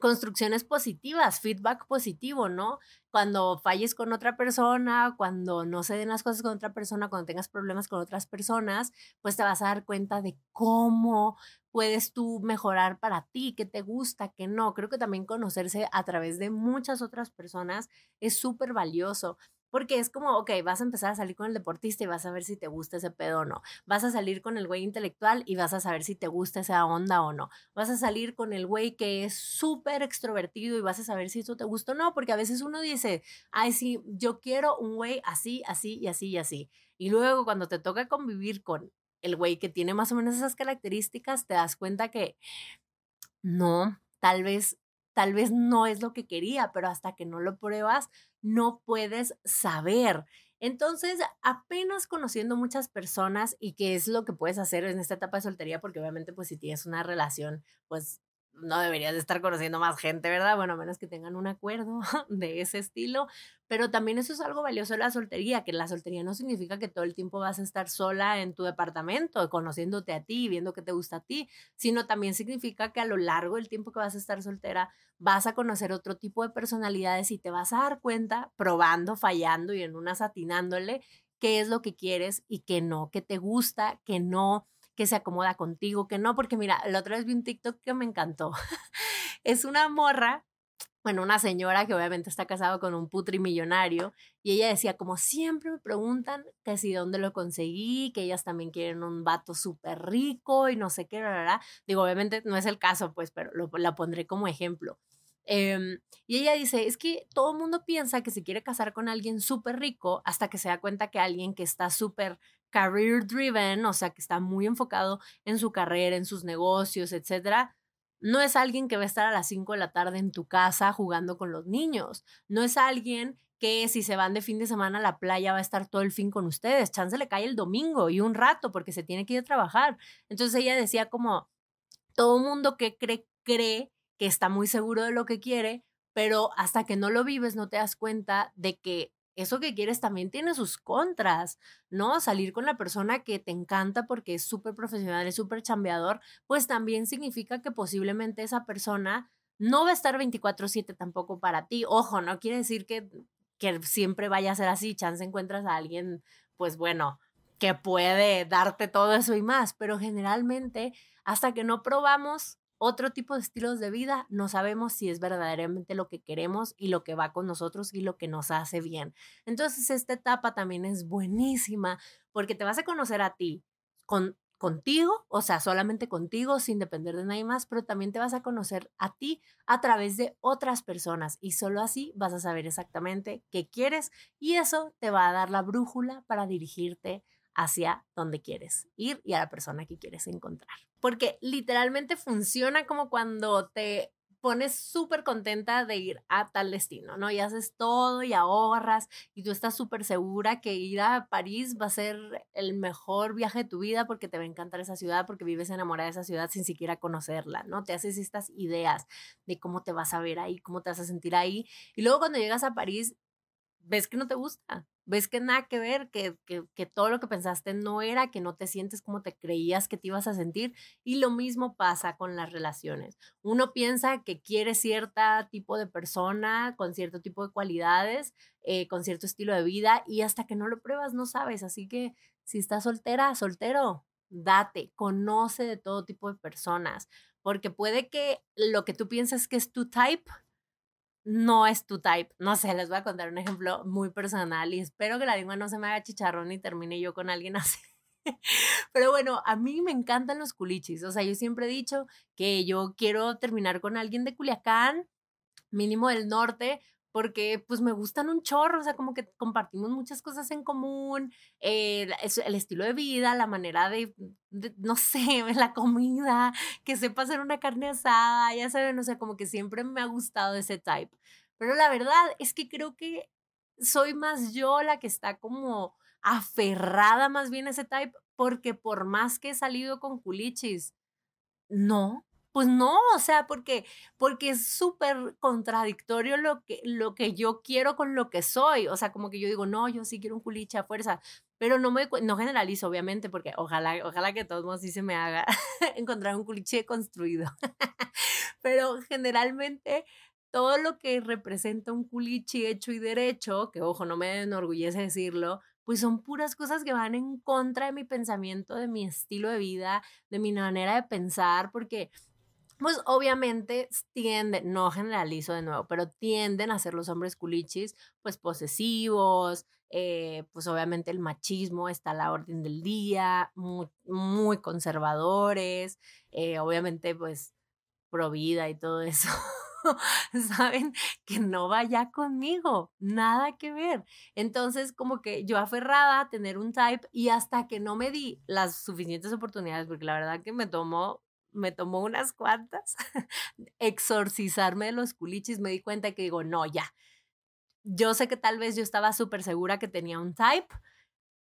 construcciones positivas, feedback positivo, ¿no? Cuando falles con otra persona, cuando no se den las cosas con otra persona, cuando tengas problemas con otras personas, pues te vas a dar cuenta de cómo puedes tú mejorar para ti, qué te gusta, qué no. Creo que también conocerse a través de muchas otras personas es súper valioso. Porque es como, ok, vas a empezar a salir con el deportista y vas a ver si te gusta ese pedo o no. Vas a salir con el güey intelectual y vas a saber si te gusta esa onda o no. Vas a salir con el güey que es súper extrovertido y vas a saber si eso te gusta o no. Porque a veces uno dice, ay, sí, yo quiero un güey así, así y así y así. Y luego cuando te toca convivir con el güey que tiene más o menos esas características, te das cuenta que no, tal vez tal vez no es lo que quería, pero hasta que no lo pruebas, no puedes saber. Entonces, apenas conociendo muchas personas y qué es lo que puedes hacer en esta etapa de soltería, porque obviamente pues si tienes una relación, pues no deberías de estar conociendo más gente, ¿verdad? Bueno, a menos que tengan un acuerdo de ese estilo, pero también eso es algo valioso de la soltería, que la soltería no significa que todo el tiempo vas a estar sola en tu departamento, conociéndote a ti, viendo qué te gusta a ti, sino también significa que a lo largo del tiempo que vas a estar soltera vas a conocer otro tipo de personalidades y te vas a dar cuenta, probando, fallando y en una atinándole, qué es lo que quieres y qué no, qué te gusta, qué no que se acomoda contigo, que no, porque mira, la otra vez vi un TikTok que me encantó. es una morra, bueno, una señora que obviamente está casada con un putri millonario, y ella decía, como siempre me preguntan que si dónde lo conseguí, que ellas también quieren un vato súper rico y no sé qué, digo, obviamente no es el caso, pues, pero la pondré como ejemplo. Em, y ella dice, es que todo el mundo piensa que se quiere casar con alguien súper rico hasta que se da cuenta que alguien que está súper career driven, o sea, que está muy enfocado en su carrera, en sus negocios, etcétera, no es alguien que va a estar a las 5 de la tarde en tu casa jugando con los niños. No es alguien que si se van de fin de semana a la playa va a estar todo el fin con ustedes. Chance le cae el domingo y un rato porque se tiene que ir a trabajar. Entonces ella decía como, todo mundo que cree, cree que está muy seguro de lo que quiere, pero hasta que no lo vives no te das cuenta de que eso que quieres también tiene sus contras, ¿no? Salir con la persona que te encanta porque es súper profesional, es súper chambeador, pues también significa que posiblemente esa persona no va a estar 24/7 tampoco para ti. Ojo, no quiere decir que, que siempre vaya a ser así, chance encuentras a alguien, pues bueno, que puede darte todo eso y más, pero generalmente hasta que no probamos otro tipo de estilos de vida, no sabemos si es verdaderamente lo que queremos y lo que va con nosotros y lo que nos hace bien. Entonces, esta etapa también es buenísima porque te vas a conocer a ti con contigo, o sea, solamente contigo, sin depender de nadie más, pero también te vas a conocer a ti a través de otras personas y solo así vas a saber exactamente qué quieres y eso te va a dar la brújula para dirigirte hacia donde quieres ir y a la persona que quieres encontrar. Porque literalmente funciona como cuando te pones súper contenta de ir a tal destino, ¿no? Y haces todo y ahorras y tú estás súper segura que ir a París va a ser el mejor viaje de tu vida porque te va a encantar esa ciudad, porque vives enamorada de esa ciudad sin siquiera conocerla, ¿no? Te haces estas ideas de cómo te vas a ver ahí, cómo te vas a sentir ahí. Y luego cuando llegas a París, ves que no te gusta, ves que nada que ver, que, que, todo lo que pensaste no era, que no te sientes como te creías que te ibas a sentir. Y lo mismo pasa con las relaciones. Uno piensa que quiere cierto tipo de persona, con cierto tipo de cualidades, eh, con cierto estilo de vida, y hasta que no lo pruebas no sabes. Así que si estás soltera, soltero, date, conoce de todo tipo de personas, porque puede que lo que tú piensas que es tu type, no es tu type. No sé, les voy a contar un ejemplo muy personal y espero que la lengua no se me haga chicharrón y termine yo con alguien así. Pero bueno, a mí me encantan los culichis. O sea, yo siempre he dicho que yo quiero terminar con alguien de Culiacán, mínimo del norte, porque pues me gustan un chorro, o sea, como que compartimos muchas cosas en común, el estilo de vida, la manera de, no sé, la comida, que sepa hacer una carne asada, ya saben, o sea, como que siempre me ha gustado ese type. Pero la verdad es que creo que soy más yo la que está como aferrada más bien a ese type, porque por más que he salido con culichis, no, pues no, o sea, porque, porque es súper contradictorio lo que, lo que yo quiero con lo que soy. O sea, como que yo digo, no, yo sí quiero un culiche a fuerza, pero no me no generalizo, obviamente, porque ojalá, ojalá que todos modos sí se me haga encontrar un culiche construido. pero generalmente todo lo que representa un culichi hecho y derecho, que ojo, no me enorgullece decirlo, pues son puras cosas que van en contra de mi pensamiento, de mi estilo de vida, de mi manera de pensar, porque pues obviamente tienden, no generalizo de nuevo, pero tienden a ser los hombres culichis, pues posesivos, eh, pues obviamente el machismo está a la orden del día, muy, conservadores, eh, obviamente pues pro vida y todo eso. saben que no vaya conmigo, nada que ver. Entonces, como que yo aferrada a tener un type y hasta que no me di las suficientes oportunidades, porque la verdad que me tomó me tomó unas cuantas exorcizarme de los culichis, me di cuenta que digo, no, ya. Yo sé que tal vez yo estaba súper segura que tenía un type,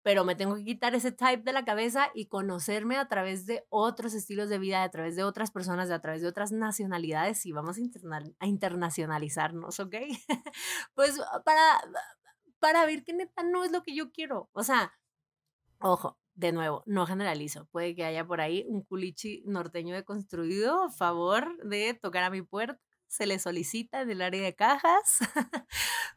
pero me tengo que quitar ese type de la cabeza y conocerme a través de otros estilos de vida, a través de otras personas, a través de otras nacionalidades y vamos a, a internacionalizarnos, ¿ok? pues para, para ver que neta no es lo que yo quiero. O sea, ojo, de nuevo, no generalizo. Puede que haya por ahí un culichi norteño deconstruido a favor de tocar a mi puerta. Se le solicita en el área de cajas.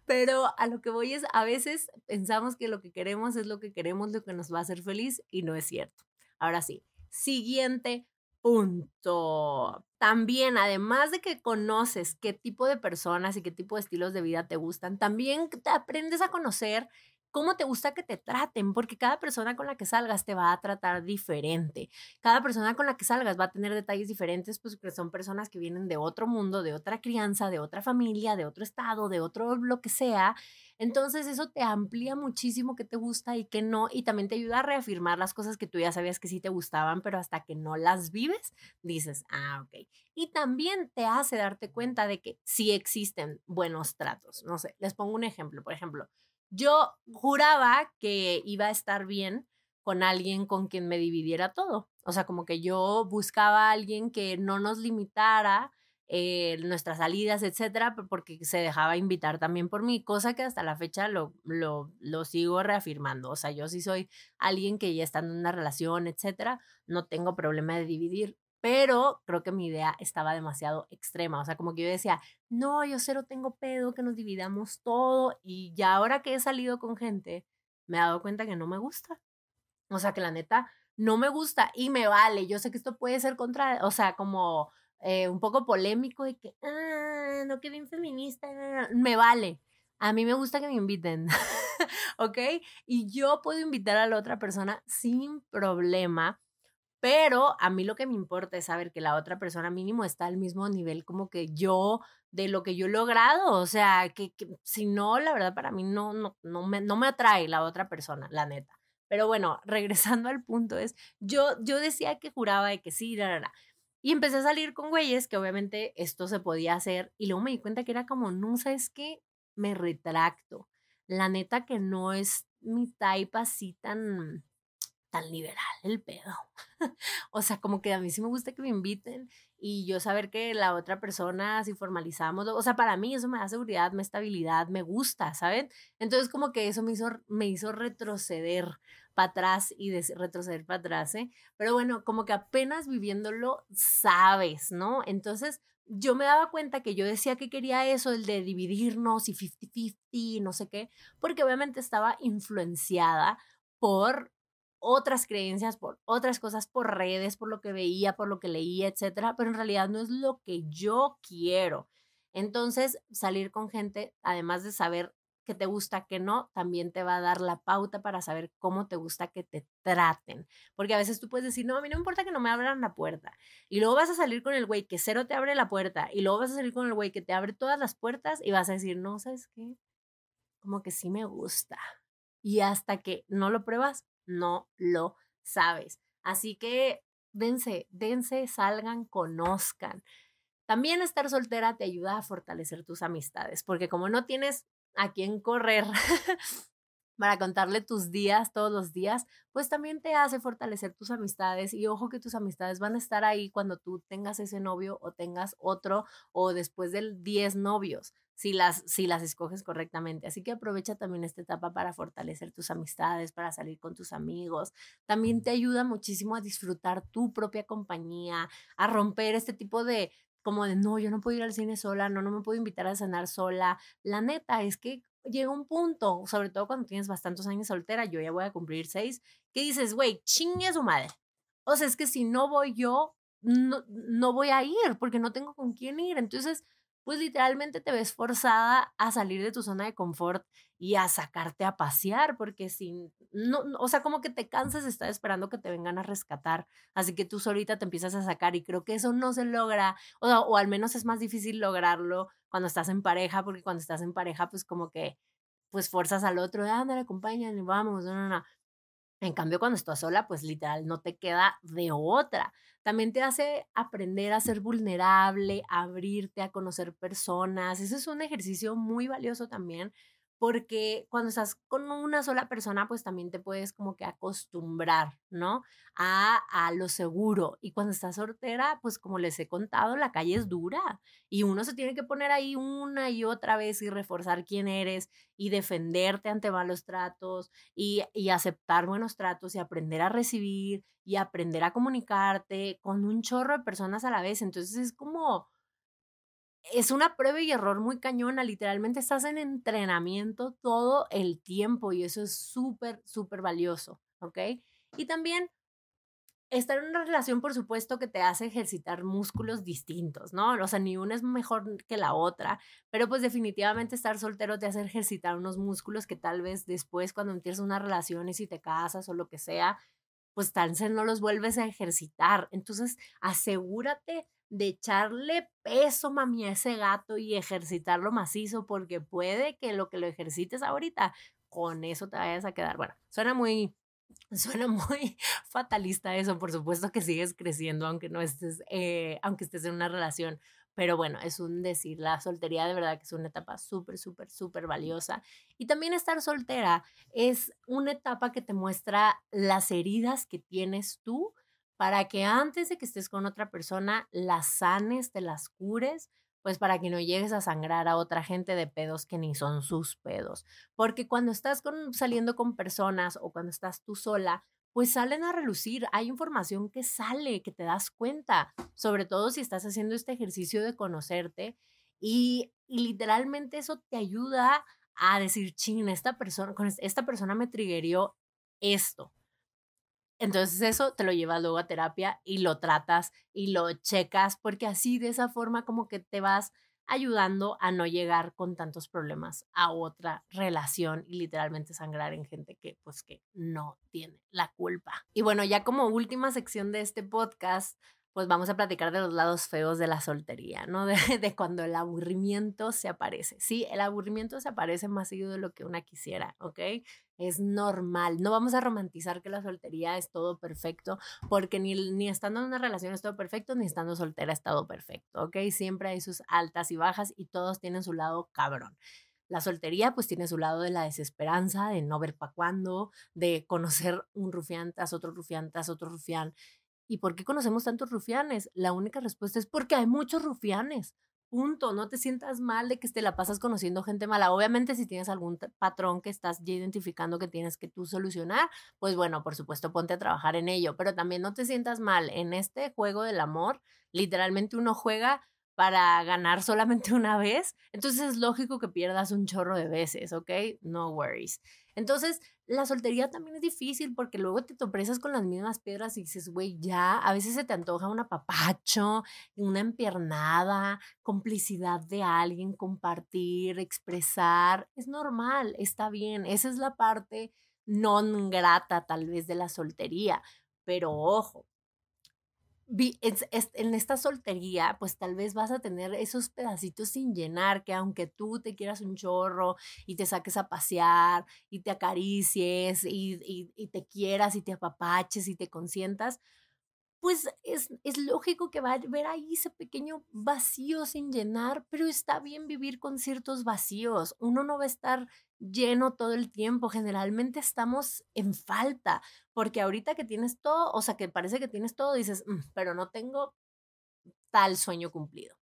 Pero a lo que voy es, a veces pensamos que lo que queremos es lo que queremos, lo que nos va a hacer feliz y no es cierto. Ahora sí, siguiente punto. También, además de que conoces qué tipo de personas y qué tipo de estilos de vida te gustan, también te aprendes a conocer cómo te gusta que te traten, porque cada persona con la que salgas te va a tratar diferente. Cada persona con la que salgas va a tener detalles diferentes, pues que son personas que vienen de otro mundo, de otra crianza, de otra familia, de otro estado, de otro lo que sea. Entonces eso te amplía muchísimo qué te gusta y qué no, y también te ayuda a reafirmar las cosas que tú ya sabías que sí te gustaban, pero hasta que no las vives, dices, ah, ok. Y también te hace darte cuenta de que sí existen buenos tratos. No sé, les pongo un ejemplo. Por ejemplo, yo juraba que iba a estar bien con alguien con quien me dividiera todo. O sea, como que yo buscaba a alguien que no nos limitara eh, nuestras salidas, etcétera, porque se dejaba invitar también por mí, cosa que hasta la fecha lo, lo, lo sigo reafirmando. O sea, yo sí soy alguien que ya está en una relación, etcétera, no tengo problema de dividir pero creo que mi idea estaba demasiado extrema, o sea, como que yo decía, no, yo cero tengo pedo, que nos dividamos todo, y ya ahora que he salido con gente, me he dado cuenta que no me gusta, o sea, que la neta no me gusta y me vale, yo sé que esto puede ser contra, o sea, como eh, un poco polémico de que, ah, no, que bien feminista, me vale. A mí me gusta que me inviten, ¿ok? Y yo puedo invitar a la otra persona sin problema, pero a mí lo que me importa es saber que la otra persona mínimo está al mismo nivel como que yo de lo que yo he logrado. O sea, que, si no, la verdad para mí no, no, no, me, no me atrae la otra persona, la neta. Pero bueno, regresando al punto es, yo, yo decía que juraba de que sí, la, y empecé a salir con güeyes que obviamente esto se podía hacer y luego me di cuenta que era como, no, ¿sabes qué? Me retracto. La neta que no es mi type así tan, tan liberal el pedo. o sea, como que a mí sí me gusta que me inviten y yo saber que la otra persona, si formalizamos, o sea, para mí eso me da seguridad, me estabilidad, me gusta, ¿saben? Entonces como que eso me hizo, me hizo retroceder para atrás y retroceder para atrás, ¿eh? Pero bueno, como que apenas viviéndolo, sabes, ¿no? Entonces yo me daba cuenta que yo decía que quería eso, el de dividirnos y 50-50, no sé qué, porque obviamente estaba influenciada por otras creencias, por otras cosas, por redes, por lo que veía, por lo que leía, etcétera, pero en realidad no es lo que yo quiero. Entonces, salir con gente, además de saber que te gusta, que no, también te va a dar la pauta para saber cómo te gusta que te traten. Porque a veces tú puedes decir, no, a mí no me importa que no me abran la puerta. Y luego vas a salir con el güey que cero te abre la puerta. Y luego vas a salir con el güey que te abre todas las puertas y vas a decir, no, ¿sabes qué? Como que sí me gusta. Y hasta que no lo pruebas, no lo sabes. Así que dense, dense, salgan, conozcan. También estar soltera te ayuda a fortalecer tus amistades, porque como no tienes a quién correr para contarle tus días todos los días, pues también te hace fortalecer tus amistades y ojo que tus amistades van a estar ahí cuando tú tengas ese novio o tengas otro o después de 10 novios si las, si las escoges correctamente. Así que aprovecha también esta etapa para fortalecer tus amistades, para salir con tus amigos. También te ayuda muchísimo a disfrutar tu propia compañía, a romper este tipo de, como de, no, yo no puedo ir al cine sola, no, no me puedo invitar a cenar sola. La neta es que llega un punto, sobre todo cuando tienes bastantes años soltera, yo ya voy a cumplir seis, que dices, güey, chingue a su madre. O sea, es que si no voy yo, no, no voy a ir porque no tengo con quién ir. Entonces, pues literalmente te ves forzada a salir de tu zona de confort y a sacarte a pasear, porque si no, o sea, como que te cansas de estar esperando que te vengan a rescatar, así que tú solita te empiezas a sacar y creo que eso no se logra, o, o al menos es más difícil lograrlo cuando estás en pareja, porque cuando estás en pareja, pues como que, pues forzas al otro, ándale, acompáñale, vamos, no, no, no. En cambio, cuando estás sola, pues literal no te queda de otra. También te hace aprender a ser vulnerable, a abrirte, a conocer personas. Eso es un ejercicio muy valioso también porque cuando estás con una sola persona, pues también te puedes como que acostumbrar, ¿no? A, a, lo seguro. Y cuando estás soltera, pues como les he contado, la calle es dura y uno se tiene que poner ahí una y otra vez y reforzar quién eres y defenderte ante malos tratos y, y aceptar buenos tratos y aprender a recibir y aprender a comunicarte con un chorro de personas a la vez. Entonces es como es una prueba y error muy cañona, literalmente estás en entrenamiento todo el tiempo y eso es súper, súper valioso, ¿ok? Y también estar en una relación, por supuesto, que te hace ejercitar músculos distintos, ¿no? O sea, ni una es mejor que la otra, pero pues definitivamente estar soltero te hace ejercitar unos músculos que tal vez después cuando empiezas una relación y si te casas o lo que sea, pues tal vez no los vuelves a ejercitar. Entonces, asegúrate de echarle peso, mami, a ese gato y ejercitarlo macizo, porque puede que lo que lo ejercites ahorita, con eso te vayas a quedar. Bueno, suena muy, suena muy fatalista eso, por supuesto que sigues creciendo aunque no estés, eh, aunque estés en una relación, pero bueno, es un decir, la soltería de verdad que es una etapa súper, súper, súper valiosa. Y también estar soltera es una etapa que te muestra las heridas que tienes tú para que antes de que estés con otra persona las sanes, te las cures, pues para que no llegues a sangrar a otra gente de pedos que ni son sus pedos. Porque cuando estás con, saliendo con personas o cuando estás tú sola, pues salen a relucir, hay información que sale, que te das cuenta, sobre todo si estás haciendo este ejercicio de conocerte y, literalmente eso te ayuda a decir, ching, esta persona, con esta persona me triggerió esto entonces eso te lo llevas luego a terapia y lo tratas y lo checas porque así de esa forma como que te vas ayudando a no llegar con tantos problemas a otra relación y literalmente sangrar en gente que pues que no tiene la culpa. Y bueno, ya como última sección de este podcast, pues vamos a platicar de los lados feos de la soltería, ¿no? De, de, cuando el aburrimiento se aparece. Sí, el aburrimiento se aparece más seguido de lo que una quisiera, ¿ok? Es normal. No vamos a romantizar que la soltería es todo perfecto, porque ni, ni estando en una relación es todo perfecto, ni estando soltera es todo perfecto, ¿ok? Siempre hay sus altas y bajas y todos tienen su lado cabrón. La soltería pues tiene su lado de la desesperanza, de no ver para cuándo, de conocer un rufián tras otro rufián tras otro rufián ¿Y por qué conocemos tantos rufianes? La única respuesta es porque hay muchos rufianes. Punto. No te sientas mal de que te la pasas conociendo gente mala. Obviamente, si tienes algún patrón que estás ya identificando que tienes que tú solucionar, pues bueno, por supuesto, ponte a trabajar en ello. Pero también no te sientas mal. En este juego del amor, literalmente uno juega para ganar solamente una vez. Entonces es lógico que pierdas un chorro de veces, ¿ok? No worries. Entonces, la soltería también es difícil porque luego te topresas con las mismas piedras y dices, güey, ya, a veces se te antoja un apapacho, una empiernada, complicidad de alguien, compartir, expresar. Es normal, está bien. Esa es la parte non grata tal vez de la soltería. Pero ojo, en esta soltería, pues tal vez vas a tener esos pedacitos sin llenar, que aunque tú te quieras un chorro y te saques a pasear y te acaricies y, y te quieras y te apapaches y te consientas, pues es, es, lógico que va a haber ahí ese pequeño vacío sin llenar, pero está bien vivir con ciertos vacíos. Uno no va a estar lleno todo el tiempo, generalmente estamos en falta, porque ahorita que tienes todo, o sea, que parece que tienes todo, dices, mm, pero no tengo tal sueño cumplido.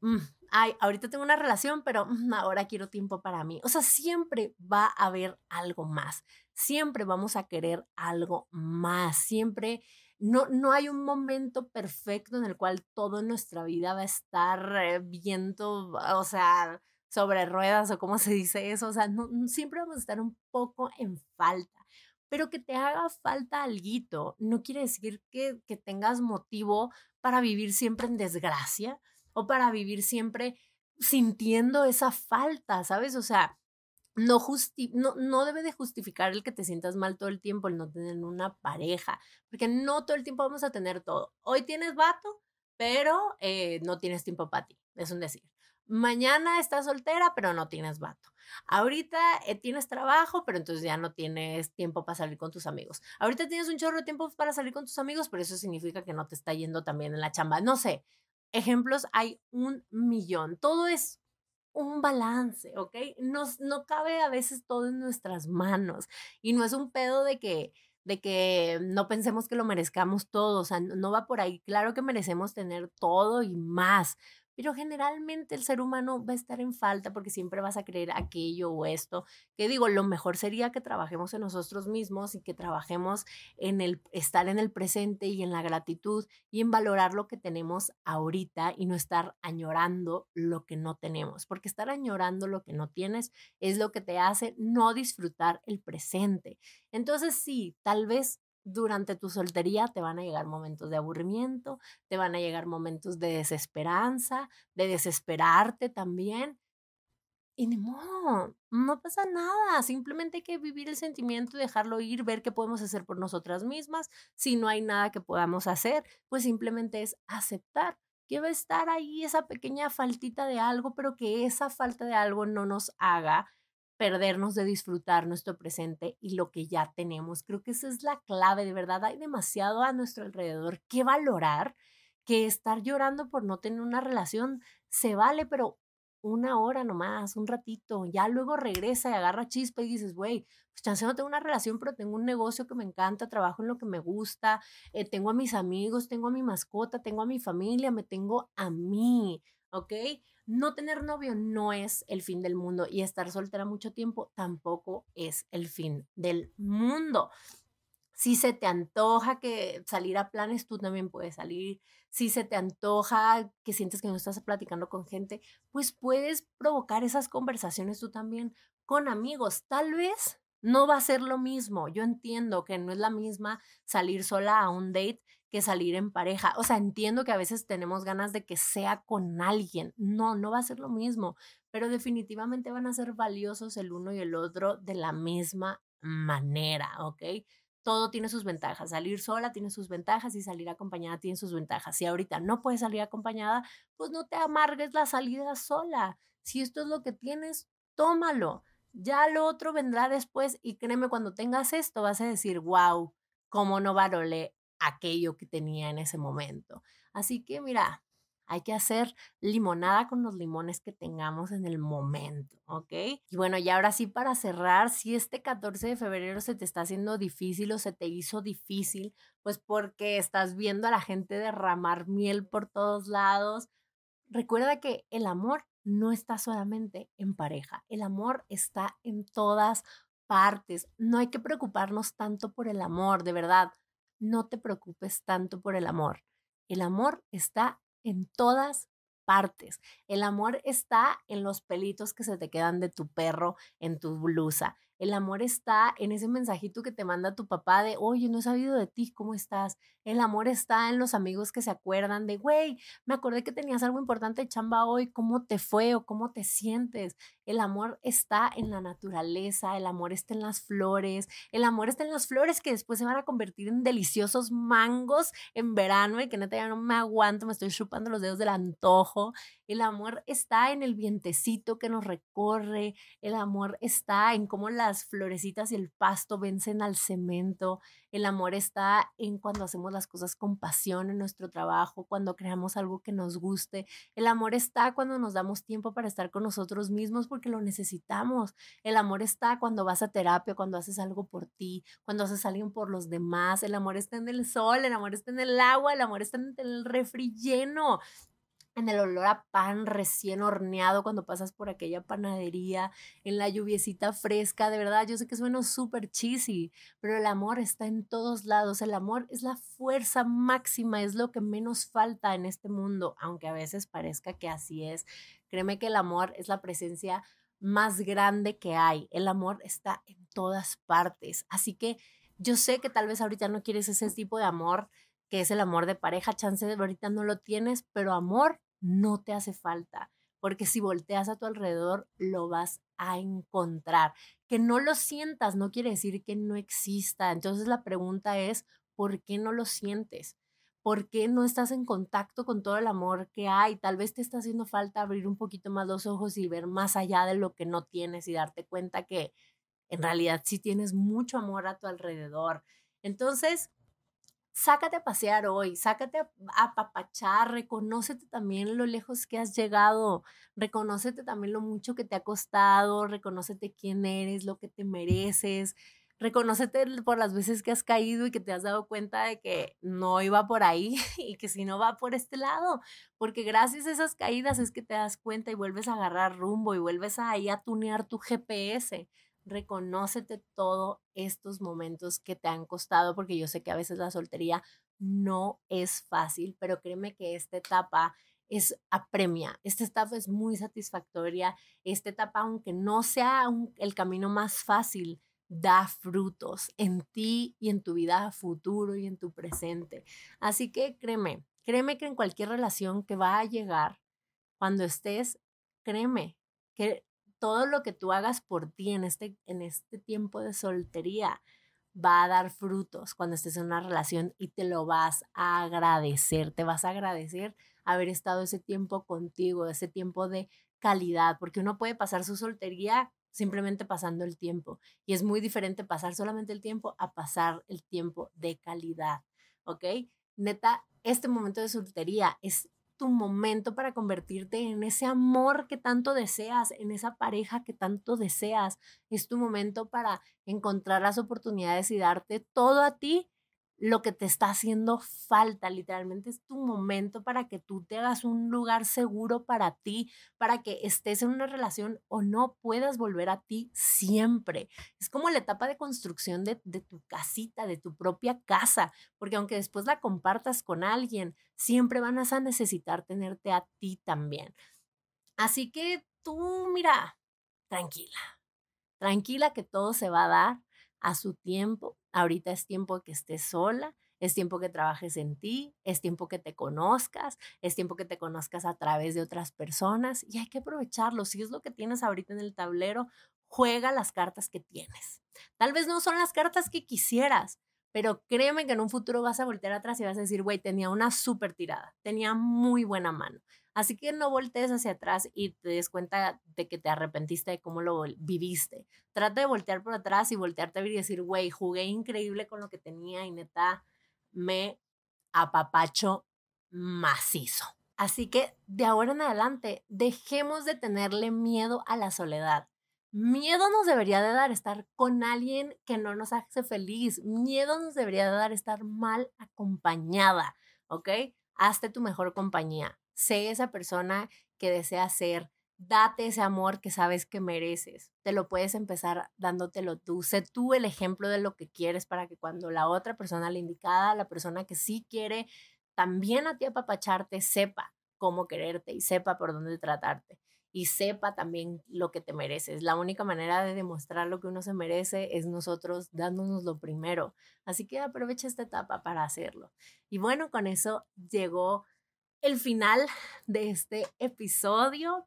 Mm, ay, ahorita tengo una relación, pero mm, ahora quiero tiempo para mí. O sea, siempre va a haber algo más, siempre vamos a querer algo más, siempre no, no hay un momento perfecto en el cual toda nuestra vida va a estar eh, viento, o sea, sobre ruedas o cómo se dice eso, o sea, no, siempre vamos a estar un poco en falta, pero que te haga falta algo no quiere decir que, que tengas motivo para vivir siempre en desgracia o para vivir siempre sintiendo esa falta, ¿sabes? O sea, no, no, no, debe de justificar el que te sientas mal todo el tiempo, el no tener una pareja, porque no todo el tiempo vamos a tener todo. Hoy tienes vato, pero eh, no tienes tiempo para ti, es un decir. Mañana estás soltera, pero no tienes vato. Ahorita eh, tienes trabajo, pero entonces ya no tienes tiempo para salir con tus amigos. Ahorita tienes un chorro de tiempo para salir con tus amigos, pero eso significa que no te está yendo también en la chamba. No sé, ejemplos hay un millón. Todo es un balance, ¿ok? Nos, no cabe a veces todo en nuestras manos y no es un pedo de que de que no pensemos que lo merezcamos todo, o sea, no va por ahí. Claro que merecemos tener todo y más, pero generalmente el ser humano va a estar en falta porque siempre vas a creer aquello o esto. Que digo, lo mejor sería que trabajemos en nosotros mismos y que trabajemos en el estar en el presente y en la gratitud y en valorar lo que tenemos ahorita y no estar añorando lo que no tenemos, porque estar añorando lo que no tienes es lo que te hace no disfrutar el presente. Entonces sí, tal vez durante tu soltería te van a llegar momentos de aburrimiento, te van a llegar momentos de desesperanza, de desesperarte también. Y ni modo, no pasa nada, simplemente hay que vivir el sentimiento, dejarlo ir, ver qué podemos hacer por nosotras mismas. Si no hay nada que podamos hacer, pues simplemente es aceptar que va a estar ahí esa pequeña faltita de algo, pero que esa falta de algo no nos haga perdernos de disfrutar nuestro presente y lo que ya tenemos. Creo que esa es la clave, de verdad. Hay demasiado a nuestro alrededor que valorar, que estar llorando por no tener una relación se vale, pero una hora nomás, un ratito, ya luego regresa y agarra chispa y dices, güey, pues chance no tengo una relación, pero tengo un negocio que me encanta, trabajo en lo que me gusta, eh, tengo a mis amigos, tengo a mi mascota, tengo a mi familia, me tengo a mí, ¿ok? No tener novio no es el fin del mundo y estar soltera mucho tiempo tampoco es el fin del mundo. Si se te antoja que salir a planes, tú también puedes salir. Si se te antoja que sientes que no estás platicando con gente, pues puedes provocar esas conversaciones tú también con amigos. Tal vez no va a ser lo mismo. Yo entiendo que no es la misma salir sola a un date salir en pareja. O sea, entiendo que a veces tenemos ganas de que sea con alguien. No, no va a ser lo mismo, pero definitivamente van a ser valiosos el uno y el otro de la misma manera, ¿ok? Todo tiene sus ventajas. Salir sola tiene sus ventajas y salir acompañada tiene sus ventajas. Si ahorita no puedes salir acompañada, pues no te amargues la salida sola. Si esto es lo que tienes, tómalo. Ya lo otro vendrá después y créeme, cuando tengas esto vas a decir, wow, cómo no valoré aquello que tenía en ese momento. Así que mira, hay que hacer limonada con los limones que tengamos en el momento, ¿ok? Y bueno, y ahora sí para cerrar, si este 14 de febrero se te está haciendo difícil o se te hizo difícil, pues porque estás viendo a la gente derramar miel por todos lados, recuerda que el amor no está solamente en pareja, el amor está en todas partes. No hay que preocuparnos tanto por el amor, de verdad no te preocupes tanto por el amor. El amor está en todas partes. El amor está en los pelitos que se te quedan de tu perro en tu blusa. El amor está en ese mensajito que te manda tu papá de, oye, no he sabido de ti, ¿cómo estás? El amor está en los amigos que se acuerdan de, güey, me acordé que tenías algo importante de chamba hoy, ¿cómo te fue o cómo te sientes? El amor está en la naturaleza, el amor está en las flores, el amor está en las flores que después se van a convertir en deliciosos mangos en verano y que neta ya no me aguanto, me estoy chupando los dedos del antojo. El amor está en el vientecito que nos recorre, el amor está en cómo las florecitas y el pasto vencen al cemento, el amor está en cuando hacemos las cosas con pasión en nuestro trabajo, cuando creamos algo que nos guste, el amor está cuando nos damos tiempo para estar con nosotros mismos porque lo necesitamos, el amor está cuando vas a terapia, cuando haces algo por ti, cuando haces algo por los demás, el amor está en el sol, el amor está en el agua, el amor está en el refri lleno, en el olor a pan recién horneado cuando pasas por aquella panadería, en la lluviecita fresca, de verdad, yo sé que suena súper cheesy, pero el amor está en todos lados, el amor es la fuerza máxima, es lo que menos falta en este mundo, aunque a veces parezca que así es. Créeme que el amor es la presencia más grande que hay, el amor está en todas partes, así que yo sé que tal vez ahorita no quieres ese tipo de amor, que es el amor de pareja, chance de ahorita no lo tienes, pero amor no te hace falta, porque si volteas a tu alrededor lo vas a encontrar. Que no lo sientas no quiere decir que no exista. Entonces la pregunta es, ¿por qué no lo sientes? ¿Por qué no estás en contacto con todo el amor que hay? Tal vez te está haciendo falta abrir un poquito más los ojos y ver más allá de lo que no tienes y darte cuenta que en realidad sí tienes mucho amor a tu alrededor. Entonces, sácate a pasear hoy, sácate a, papachar, reconócete también lo lejos que has llegado, reconócete también lo mucho que te ha costado, reconócete quién eres, lo que te mereces, reconócete por las veces que has caído y que te has dado cuenta de que no iba por ahí y que si no va por este lado, porque gracias a esas caídas es que te das cuenta y vuelves a agarrar rumbo y vuelves ahí a tunear tu GPS reconócete todos estos momentos que te han costado, porque yo sé que a veces la soltería no es fácil, pero créeme que esta etapa es apremia, esta etapa es muy satisfactoria, esta etapa, aunque no sea el camino más fácil, da frutos en ti y en tu vida futuro y en tu presente. Así que créeme, créeme que en cualquier relación que va a llegar, cuando estés, créeme que todo lo que tú hagas por ti en este, en este tiempo de soltería va a dar frutos cuando estés en una relación y te lo vas a agradecer, te vas a agradecer haber estado ese tiempo contigo, ese tiempo de calidad, porque uno puede pasar su soltería simplemente pasando el tiempo y es muy diferente pasar solamente el tiempo a pasar el tiempo de calidad, ¿ok? Neta, este momento de soltería es tu momento para convertirte en ese amor que tanto deseas, en esa pareja que tanto deseas. Es tu momento para encontrar las oportunidades y darte todo a ti lo que te está haciendo falta. Literalmente es tu momento para que tú te hagas un lugar seguro para ti, para que estés en una relación o no puedas volver a ti siempre. Es como la etapa de construcción de, tu casita, de tu propia casa, porque aunque después la compartas con alguien, siempre van a necesitar tenerte a ti también. Así que tú, mira, tranquila tranquila que todo se va a dar a su tiempo. Ahorita es tiempo que estés sola, es tiempo que trabajes en ti, es tiempo que te conozcas, es tiempo que te conozcas a través de otras personas y hay que aprovecharlo. Si es lo que tienes ahorita en el tablero, juega las cartas que tienes. Tal vez no son las cartas que quisieras, pero créeme que en un futuro vas a voltear atrás y vas a decir, güey, tenía una súper tirada, tenía muy buena mano. Así que no voltees hacia atrás y te des cuenta de que te arrepentiste de cómo lo viviste. Trata de voltear por atrás y voltearte a ver y decir, güey, jugué increíble con lo que tenía y neta, me apapacho macizo. Así que de ahora en adelante, dejemos de tenerle miedo a la soledad. Miedo nos debería de dar estar con alguien que no nos hace feliz. Miedo nos debería de dar estar mal acompañada, ¿ok? Hazte tu mejor compañía. Sé esa persona que desea ser. Date ese amor que sabes que mereces. Te lo puedes empezar dándotelo tú. Sé tú el ejemplo de lo que quieres para que cuando la otra persona, la indicada, la persona que sí quiere también a ti apapacharte, sepa cómo quererte y sepa por dónde tratarte y sepa también lo que te mereces. La única manera de demostrar lo que uno se merece es nosotros dándonos lo primero. Así que aprovecha esta etapa para hacerlo. Y bueno, con eso llegó el final de este episodio.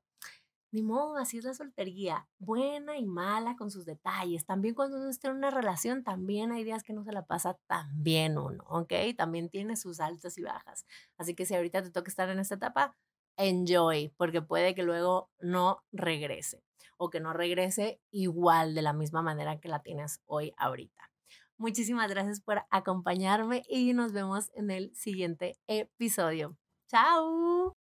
Ni modo, así es la soltería, buena y mala con sus detalles. También cuando uno está en una relación, también hay días que no se la pasa tan bien uno, ¿ok? También tiene sus altas y bajas. Así que si ahorita te toca estar en esta etapa, enjoy, porque puede que luego no regrese o que no regrese igual de la misma manera que la tienes hoy ahorita. Muchísimas gracias por acompañarme y nos vemos en el siguiente episodio. Chao.